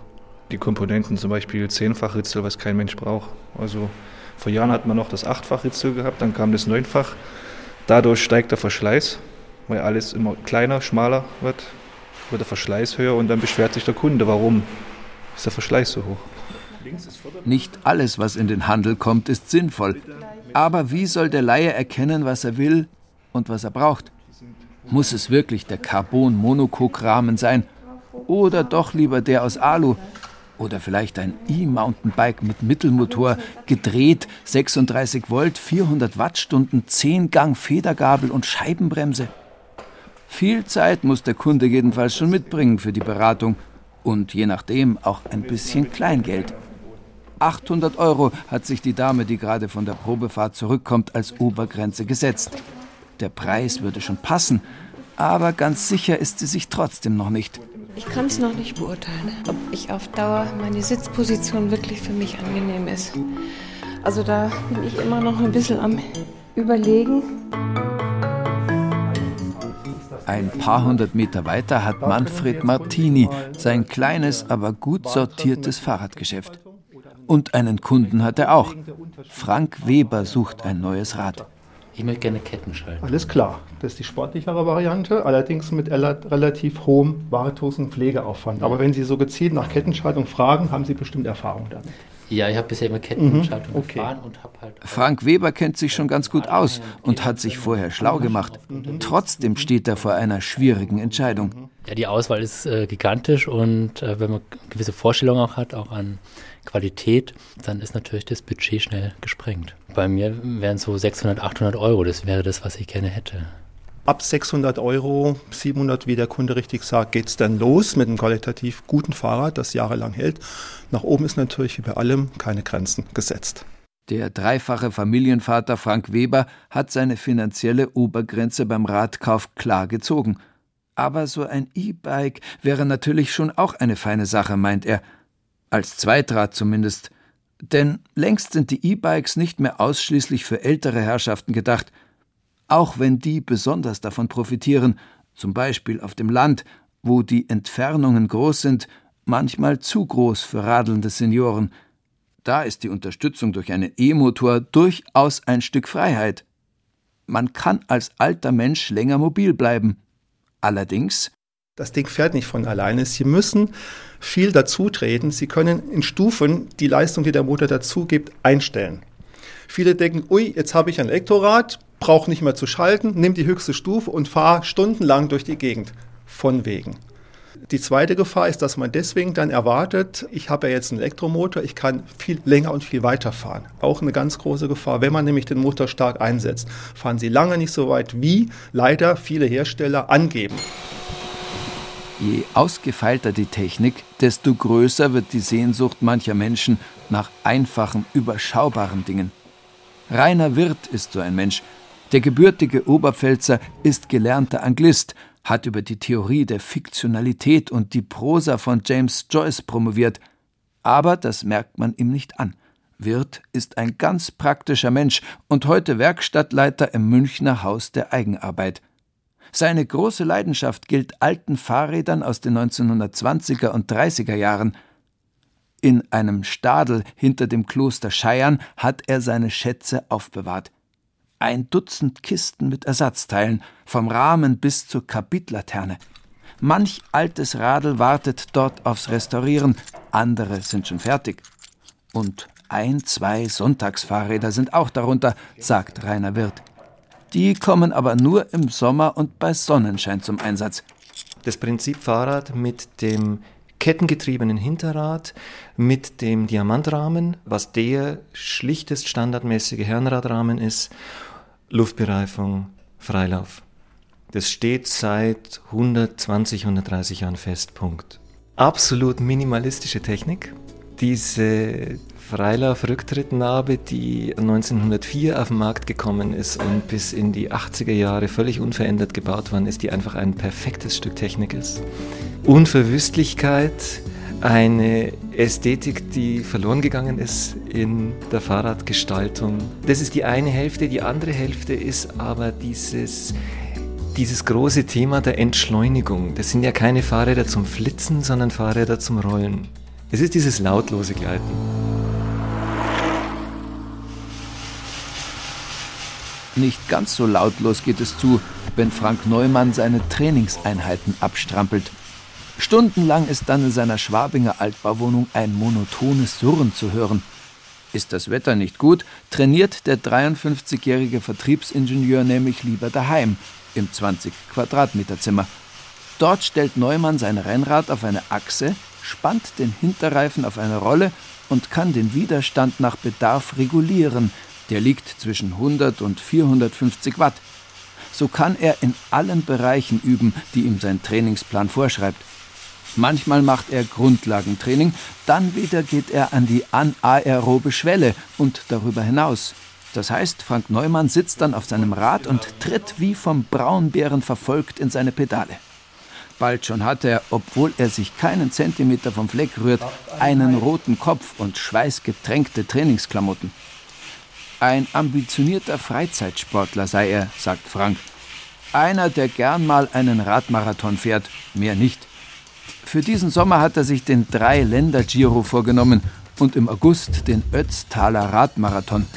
[SPEAKER 23] die Komponenten, zum Beispiel Zehnfachritzel, was kein Mensch braucht. Also vor Jahren hat man noch das Achtfachritzel gehabt, dann kam das Neunfach. Dadurch steigt der Verschleiß, weil alles immer kleiner, schmaler wird, wird der Verschleiß höher und dann beschwert sich der Kunde, warum ist der Verschleiß so hoch.
[SPEAKER 8] Nicht alles, was in den Handel kommt, ist sinnvoll. Aber wie soll der Laie erkennen, was er will und was er braucht? Muss es wirklich der Carbon-Monocoque-Rahmen sein? Oder doch lieber der aus Alu? Oder vielleicht ein E-Mountainbike mit Mittelmotor, gedreht, 36 Volt, 400 Wattstunden, 10 Gang Federgabel und Scheibenbremse? Viel Zeit muss der Kunde jedenfalls schon mitbringen für die Beratung und je nachdem auch ein bisschen Kleingeld. 800 Euro hat sich die Dame, die gerade von der Probefahrt zurückkommt, als Obergrenze gesetzt. Der Preis würde schon passen, aber ganz sicher ist sie sich trotzdem noch nicht.
[SPEAKER 22] Ich kann es noch nicht beurteilen, ob ich auf Dauer meine Sitzposition wirklich für mich angenehm ist. Also da bin ich immer noch ein bisschen am Überlegen.
[SPEAKER 8] Ein paar hundert Meter weiter hat Manfred Martini sein kleines, aber gut sortiertes Fahrradgeschäft. Und einen Kunden hat er auch. Frank Weber sucht ein neues Rad.
[SPEAKER 24] Ich möchte gerne Ketten schalten.
[SPEAKER 25] Alles klar. Das ist die sportlichere Variante, allerdings mit relativ hohem Wartungs- und Pflegeaufwand. Aber wenn Sie so gezielt nach Kettenschaltung fragen, haben Sie bestimmt Erfahrung damit.
[SPEAKER 24] Ja, ich habe bisher immer Kettenschaltung mhm, okay. gefahren und habe halt.
[SPEAKER 8] Frank Weber kennt sich schon ganz gut aus und hat sich vorher schlau gemacht. Trotzdem steht er vor einer schwierigen Entscheidung.
[SPEAKER 24] Ja, die Auswahl ist äh, gigantisch und äh, wenn man gewisse Vorstellungen auch hat, auch an Qualität, dann ist natürlich das Budget schnell gesprengt. Bei mir wären es so 600, 800 Euro, das wäre das, was ich gerne hätte.
[SPEAKER 25] Ab 600 Euro, 700, wie der Kunde richtig sagt, geht es dann los mit einem qualitativ guten Fahrrad, das jahrelang hält. Nach oben ist natürlich wie bei allem keine Grenzen gesetzt.
[SPEAKER 8] Der dreifache Familienvater Frank Weber hat seine finanzielle Obergrenze beim Radkauf klar gezogen. Aber so ein E-Bike wäre natürlich schon auch eine feine Sache, meint er. Als Zweitrad zumindest. Denn längst sind die E-Bikes nicht mehr ausschließlich für ältere Herrschaften gedacht, auch wenn die besonders davon profitieren, zum Beispiel auf dem Land, wo die Entfernungen groß sind, manchmal zu groß für radelnde Senioren. Da ist die Unterstützung durch einen E-Motor durchaus ein Stück Freiheit. Man kann als alter Mensch länger mobil bleiben. Allerdings
[SPEAKER 25] das Ding fährt nicht von alleine. Sie müssen viel dazutreten. Sie können in Stufen die Leistung, die der Motor dazu gibt, einstellen. Viele denken, ui, jetzt habe ich ein Elektrorad, brauche nicht mehr zu schalten, nimm die höchste Stufe und fahre stundenlang durch die Gegend. Von wegen. Die zweite Gefahr ist, dass man deswegen dann erwartet, ich habe ja jetzt einen Elektromotor, ich kann viel länger und viel weiter fahren. Auch eine ganz große Gefahr. Wenn man nämlich den Motor stark einsetzt, fahren Sie lange nicht so weit, wie leider viele Hersteller angeben.
[SPEAKER 8] Je ausgefeilter die Technik, desto größer wird die Sehnsucht mancher Menschen nach einfachen, überschaubaren Dingen. Rainer Wirth ist so ein Mensch. Der gebürtige Oberpfälzer ist gelernter Anglist, hat über die Theorie der Fiktionalität und die Prosa von James Joyce promoviert. Aber das merkt man ihm nicht an. Wirth ist ein ganz praktischer Mensch und heute Werkstattleiter im Münchner Haus der Eigenarbeit. Seine große Leidenschaft gilt alten Fahrrädern aus den 1920er und 30er Jahren. In einem Stadel hinter dem Kloster Scheiern hat er seine Schätze aufbewahrt. Ein Dutzend Kisten mit Ersatzteilen, vom Rahmen bis zur Kapitlaterne. Manch altes Radl wartet dort aufs Restaurieren, andere sind schon fertig. Und ein, zwei Sonntagsfahrräder sind auch darunter, sagt Rainer Wirth. Die kommen aber nur im Sommer und bei Sonnenschein zum Einsatz.
[SPEAKER 26] Das Prinzip Fahrrad mit dem kettengetriebenen Hinterrad, mit dem Diamantrahmen, was der schlichtest standardmäßige Herrenradrahmen ist, Luftbereifung, Freilauf. Das steht seit 120, 130 Jahren fest. Punkt. Absolut minimalistische Technik. Diese Freilauf-Rücktrittnarbe, die 1904 auf den Markt gekommen ist und bis in die 80er Jahre völlig unverändert gebaut worden ist, die einfach ein perfektes Stück Technik ist. Unverwüstlichkeit, eine Ästhetik, die verloren gegangen ist in der Fahrradgestaltung. Das ist die eine Hälfte. Die andere Hälfte ist aber dieses, dieses große Thema der Entschleunigung. Das sind ja keine Fahrräder zum Flitzen, sondern Fahrräder zum Rollen. Es ist dieses lautlose Gleiten.
[SPEAKER 8] Nicht ganz so lautlos geht es zu, wenn Frank Neumann seine Trainingseinheiten abstrampelt. Stundenlang ist dann in seiner Schwabinger Altbauwohnung ein monotones Surren zu hören. Ist das Wetter nicht gut, trainiert der 53-jährige Vertriebsingenieur nämlich lieber daheim, im 20 Quadratmeter Zimmer. Dort stellt Neumann sein Rennrad auf eine Achse, spannt den Hinterreifen auf eine Rolle und kann den Widerstand nach Bedarf regulieren, der liegt zwischen 100 und 450 Watt. So kann er in allen Bereichen üben, die ihm sein Trainingsplan vorschreibt. Manchmal macht er Grundlagentraining, dann wieder geht er an die anaerobe Schwelle und darüber hinaus. Das heißt, Frank Neumann sitzt dann auf seinem Rad und tritt wie vom Braunbären verfolgt in seine Pedale. Bald schon hat er, obwohl er sich keinen Zentimeter vom Fleck rührt, einen roten Kopf und schweißgetränkte Trainingsklamotten. Ein ambitionierter Freizeitsportler sei er, sagt Frank. Einer, der gern mal einen Radmarathon fährt, mehr nicht. Für diesen Sommer hat er sich den Drei-Länder-Giro vorgenommen und im August den Ötztaler Radmarathon.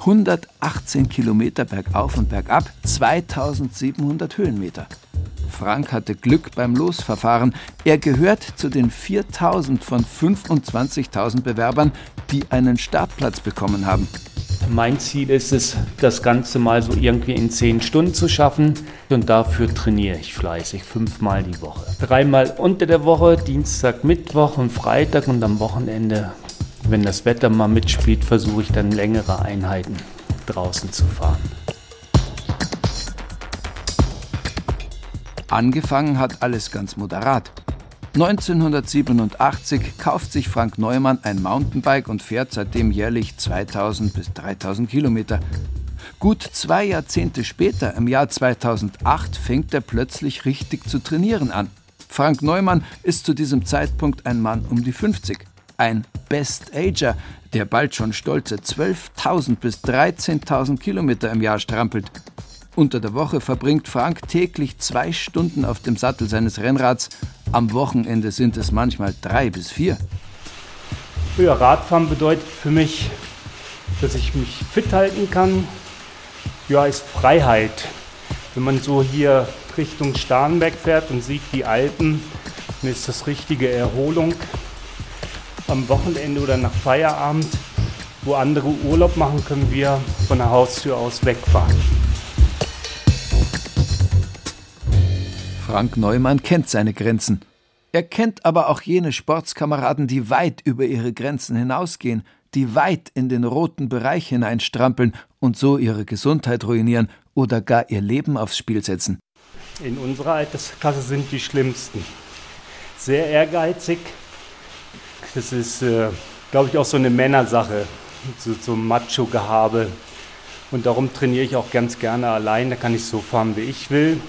[SPEAKER 8] 118 Kilometer bergauf und bergab, 2700 Höhenmeter. Frank hatte Glück beim Losverfahren. Er gehört zu den 4000 von 25.000 Bewerbern, die einen Startplatz bekommen haben.
[SPEAKER 27] Mein Ziel ist es, das Ganze mal so irgendwie in zehn Stunden zu schaffen. Und dafür trainiere ich fleißig, fünfmal die Woche. Dreimal unter der Woche, Dienstag, Mittwoch und Freitag und am Wochenende, wenn das Wetter mal mitspielt, versuche ich dann längere Einheiten draußen zu fahren.
[SPEAKER 8] Angefangen hat alles ganz moderat. 1987 kauft sich Frank Neumann ein Mountainbike und fährt seitdem jährlich 2000 bis 3000 Kilometer. Gut zwei Jahrzehnte später, im Jahr 2008, fängt er plötzlich richtig zu trainieren an. Frank Neumann ist zu diesem Zeitpunkt ein Mann um die 50. Ein Best-Ager, der bald schon stolze 12.000 bis 13.000 Kilometer im Jahr strampelt. Unter der Woche verbringt Frank täglich zwei Stunden auf dem Sattel seines Rennrads. Am Wochenende sind es manchmal drei bis vier.
[SPEAKER 27] Ja, Radfahren bedeutet für mich, dass ich mich fit halten kann. Ja, ist Freiheit. Wenn man so hier Richtung Starnberg fährt und sieht die Alpen, dann ist das richtige Erholung. Am Wochenende oder nach Feierabend, wo andere Urlaub machen, können wir von der Haustür aus wegfahren.
[SPEAKER 8] Frank Neumann kennt seine Grenzen. Er kennt aber auch jene Sportskameraden, die weit über ihre Grenzen hinausgehen, die weit in den roten Bereich hineinstrampeln und so ihre Gesundheit ruinieren oder gar ihr Leben aufs Spiel setzen.
[SPEAKER 27] In unserer Altersklasse sind die schlimmsten. sehr ehrgeizig. Das ist, äh, glaube ich, auch so eine Männersache, so, so Macho-Gehabe. Und darum trainiere ich auch ganz gerne allein. Da kann ich so fahren, wie ich will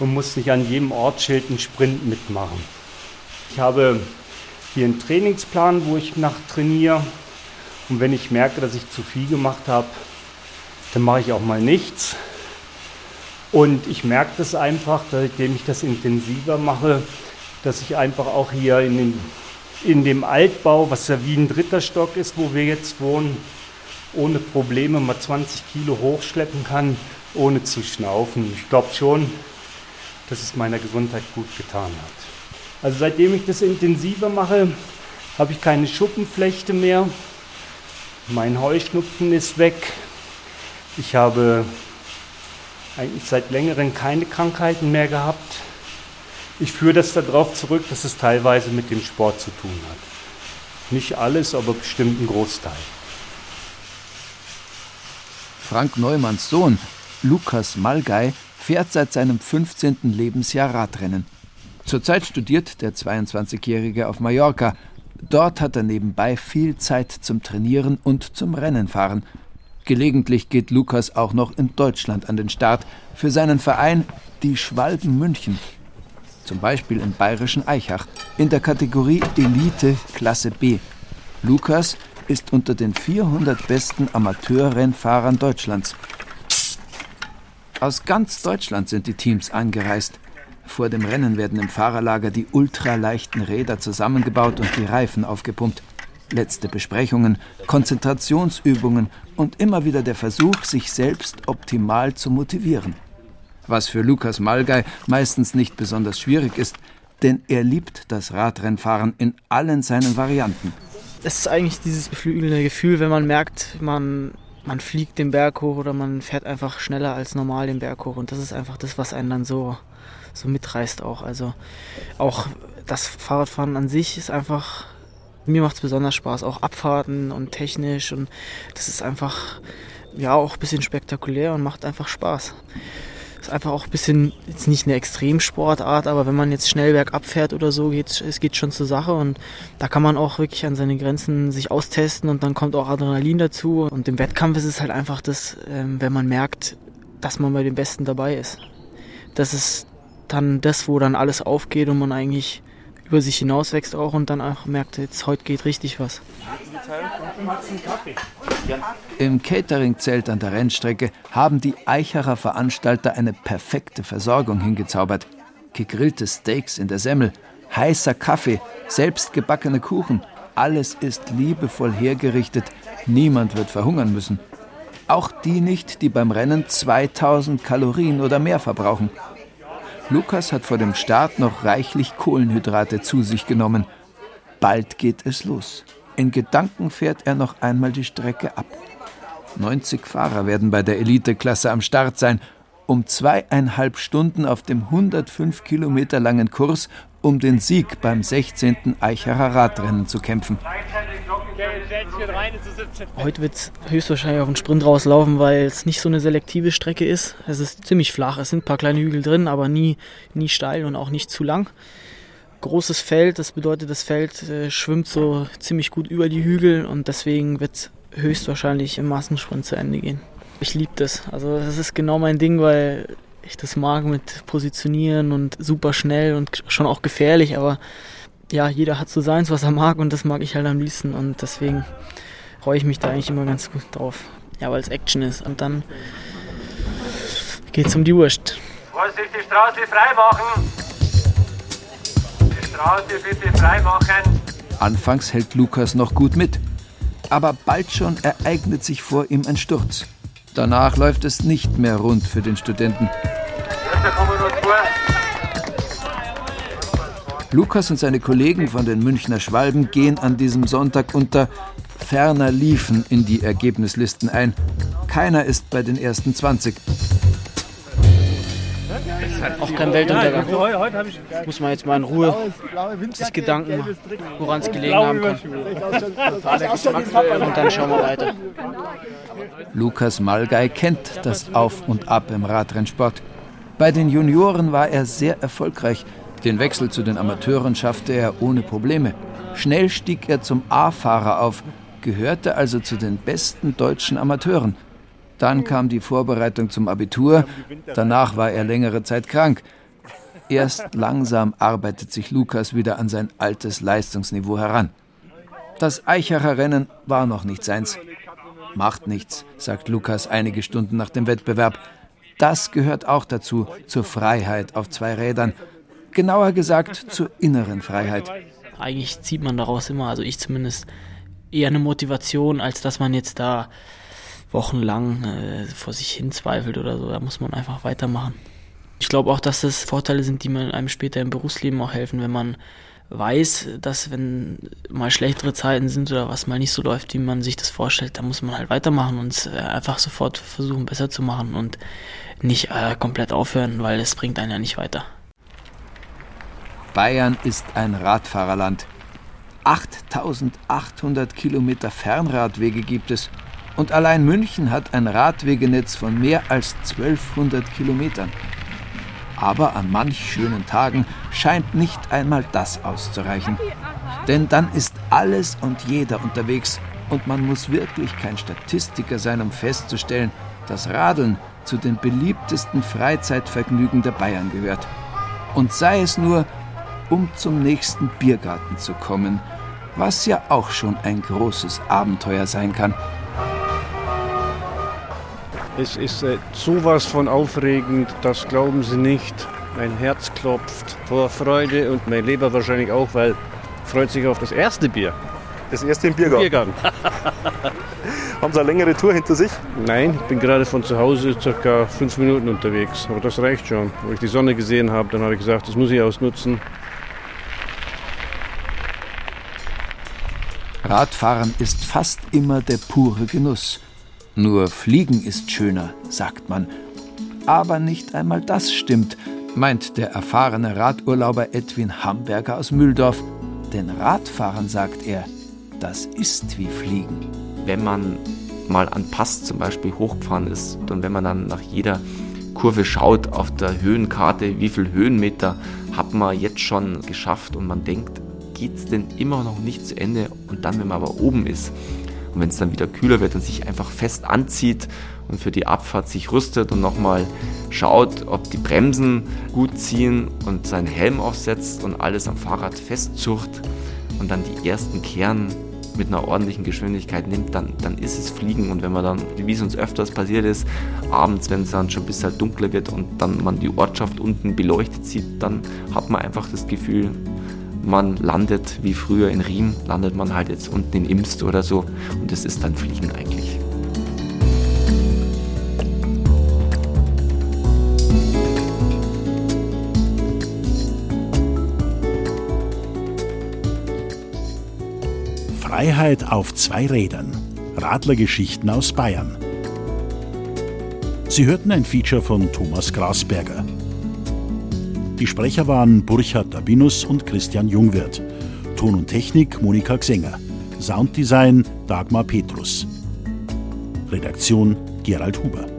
[SPEAKER 27] und muss nicht an jedem Ortsschild einen Sprint mitmachen. Ich habe hier einen Trainingsplan, wo ich nach trainiere. Und wenn ich merke, dass ich zu viel gemacht habe, dann mache ich auch mal nichts. Und ich merke das einfach, seitdem ich das intensiver mache, dass ich einfach auch hier in, den, in dem Altbau, was ja wie ein dritter Stock ist, wo wir jetzt wohnen, ohne Probleme mal 20 Kilo hochschleppen kann, ohne zu schnaufen. Ich glaube schon, dass es meiner Gesundheit gut getan hat. Also seitdem ich das intensiver mache, habe ich keine Schuppenflechte mehr. Mein Heuschnupfen ist weg. Ich habe eigentlich seit längerem keine Krankheiten mehr gehabt. Ich führe das darauf zurück, dass es teilweise mit dem Sport zu tun hat. Nicht alles, aber bestimmt ein Großteil.
[SPEAKER 8] Frank Neumanns Sohn, Lukas Malgei, fährt seit seinem 15. Lebensjahr Radrennen. Zurzeit studiert der 22-Jährige auf Mallorca. Dort hat er nebenbei viel Zeit zum Trainieren und zum Rennenfahren. Gelegentlich geht Lukas auch noch in Deutschland an den Start für seinen Verein Die Schwalben München. Zum Beispiel im bayerischen Eichach in der Kategorie Elite Klasse B. Lukas ist unter den 400 besten Amateurrennfahrern Deutschlands. Aus ganz Deutschland sind die Teams angereist. Vor dem Rennen werden im Fahrerlager die ultraleichten Räder zusammengebaut und die Reifen aufgepumpt letzte Besprechungen, Konzentrationsübungen und immer wieder der Versuch, sich selbst optimal zu motivieren. Was für Lukas Malgei meistens nicht besonders schwierig ist, denn er liebt das Radrennfahren in allen seinen Varianten.
[SPEAKER 28] Es ist eigentlich dieses beflügelnde Gefühl, wenn man merkt, man, man fliegt den Berg hoch oder man fährt einfach schneller als normal den Berg hoch. Und das ist einfach das, was einen dann so, so mitreißt auch. Also auch das Fahrradfahren an sich ist einfach mir macht es besonders Spaß, auch Abfahrten und technisch und das ist einfach ja auch ein bisschen spektakulär und macht einfach Spaß. Ist einfach auch ein bisschen, jetzt nicht eine Extremsportart, aber wenn man jetzt schnell bergab fährt oder so, geht es geht schon zur Sache und da kann man auch wirklich an seine Grenzen sich austesten und dann kommt auch Adrenalin dazu. Und im Wettkampf ist es halt einfach das, ähm, wenn man merkt, dass man bei den Besten dabei ist. Das ist dann das, wo dann alles aufgeht und man eigentlich über sich hinaus wächst auch und dann auch merkt, jetzt heute geht richtig was.
[SPEAKER 8] Im Catering-Zelt an der Rennstrecke haben die Eicherer Veranstalter eine perfekte Versorgung hingezaubert. Gegrillte Steaks in der Semmel, heißer Kaffee, selbstgebackene Kuchen. Alles ist liebevoll hergerichtet. Niemand wird verhungern müssen. Auch die nicht, die beim Rennen 2000 Kalorien oder mehr verbrauchen. Lukas hat vor dem Start noch reichlich Kohlenhydrate zu sich genommen. Bald geht es los. In Gedanken fährt er noch einmal die Strecke ab. 90 Fahrer werden bei der Eliteklasse am Start sein, um zweieinhalb Stunden auf dem 105 Kilometer langen Kurs um den Sieg beim 16. Eicherer Radrennen zu kämpfen.
[SPEAKER 28] Heute wird es höchstwahrscheinlich auf einen Sprint rauslaufen, weil es nicht so eine selektive Strecke ist. Es ist ziemlich flach, es sind ein paar kleine Hügel drin, aber nie, nie steil und auch nicht zu lang. Großes Feld, das bedeutet, das Feld äh, schwimmt so ziemlich gut über die Hügel und deswegen wird es höchstwahrscheinlich im Massensprint zu Ende gehen. Ich liebe das. Also das ist genau mein Ding, weil ich das mag mit Positionieren und super schnell und schon auch gefährlich, aber ja, jeder hat so seins, was er mag und das mag ich halt am liebsten und deswegen freue ich mich da eigentlich immer ganz gut drauf. Ja, weil es Action ist und dann geht es um die Wurst.
[SPEAKER 29] Vorsicht, die Straße freimachen! Die Straße bitte freimachen!
[SPEAKER 8] Anfangs hält Lukas noch gut mit, aber bald schon ereignet sich vor ihm ein Sturz. Danach läuft es nicht mehr rund für den Studenten. Lukas und seine Kollegen von den Münchner Schwalben gehen an diesem Sonntag unter ferner Liefen in die Ergebnislisten ein. Keiner ist bei den ersten 20.
[SPEAKER 28] Auch kein Weltuntergang. Muss man jetzt mal in Ruhe sich Gedanken machen, woran es gelegen haben kann. Und dann schauen wir weiter.
[SPEAKER 8] Lukas Malgei kennt das Auf und Ab im Radrennsport. Bei den Junioren war er sehr erfolgreich. Den Wechsel zu den Amateuren schaffte er ohne Probleme. Schnell stieg er zum A-Fahrer auf, gehörte also zu den besten deutschen Amateuren. Dann kam die Vorbereitung zum Abitur, danach war er längere Zeit krank. Erst langsam arbeitet sich Lukas wieder an sein altes Leistungsniveau heran. Das Eichacher Rennen war noch nicht seins. Macht nichts, sagt Lukas einige Stunden nach dem Wettbewerb. Das gehört auch dazu, zur Freiheit auf zwei Rädern. Genauer gesagt, zur inneren Freiheit.
[SPEAKER 28] Eigentlich zieht man daraus immer, also ich zumindest, eher eine Motivation, als dass man jetzt da wochenlang äh, vor sich hin zweifelt oder so. Da muss man einfach weitermachen. Ich glaube auch, dass das Vorteile sind, die einem später im Berufsleben auch helfen, wenn man weiß, dass wenn mal schlechtere Zeiten sind oder was mal nicht so läuft, wie man sich das vorstellt, dann muss man halt weitermachen und es äh, einfach sofort versuchen, besser zu machen und nicht äh, komplett aufhören, weil es bringt einen ja nicht weiter.
[SPEAKER 8] Bayern ist ein Radfahrerland. 8800 Kilometer Fernradwege gibt es und allein München hat ein Radwegenetz von mehr als 1200 Kilometern. Aber an manch schönen Tagen scheint nicht einmal das auszureichen. Denn dann ist alles und jeder unterwegs und man muss wirklich kein Statistiker sein, um festzustellen, dass Radeln zu den beliebtesten Freizeitvergnügen der Bayern gehört. Und sei es nur, um zum nächsten Biergarten zu kommen, was ja auch schon ein großes Abenteuer sein kann.
[SPEAKER 30] Es ist äh, sowas von aufregend, das glauben Sie nicht. Mein Herz klopft vor Freude und mein Leber wahrscheinlich auch, weil freut sich auf das erste Bier.
[SPEAKER 31] Das erste im Biergarten?
[SPEAKER 30] Biergarten.
[SPEAKER 31] Haben Sie eine längere Tour hinter sich?
[SPEAKER 30] Nein, ich bin gerade von zu Hause circa fünf Minuten unterwegs. Aber das reicht schon. Wo ich die Sonne gesehen habe, dann habe ich gesagt, das muss ich ausnutzen.
[SPEAKER 8] Radfahren ist fast immer der pure Genuss. Nur Fliegen ist schöner, sagt man. Aber nicht einmal das stimmt, meint der erfahrene Radurlauber Edwin Hamburger aus Mühldorf. Denn Radfahren, sagt er, das ist wie Fliegen.
[SPEAKER 3] Wenn man mal an Pass zum Beispiel hochgefahren ist und wenn man dann nach jeder Kurve schaut auf der Höhenkarte, wie viel Höhenmeter hat man jetzt schon geschafft und man denkt, geht es denn immer noch nicht zu Ende und dann, wenn man aber oben ist und wenn es dann wieder kühler wird und sich einfach fest anzieht und für die Abfahrt sich rüstet und nochmal schaut, ob die Bremsen gut ziehen und seinen Helm aufsetzt und alles am Fahrrad festzurrt und dann die ersten Kehren mit einer ordentlichen Geschwindigkeit nimmt, dann, dann ist es Fliegen. Und wenn man dann, wie es uns öfters passiert ist, abends, wenn es dann schon ein bisschen dunkler wird und dann man die Ortschaft unten beleuchtet sieht, dann hat man einfach das Gefühl, man landet wie früher in Riem, landet man halt jetzt unten in Imst oder so. Und das ist dann Fliegen eigentlich.
[SPEAKER 7] Freiheit auf zwei Rädern. Radlergeschichten aus Bayern. Sie hörten ein Feature von Thomas Grasberger. Die Sprecher waren Burchard Dabinus und Christian Jungwirth. Ton und Technik Monika Xenger. Sounddesign Dagmar Petrus. Redaktion Gerald Huber.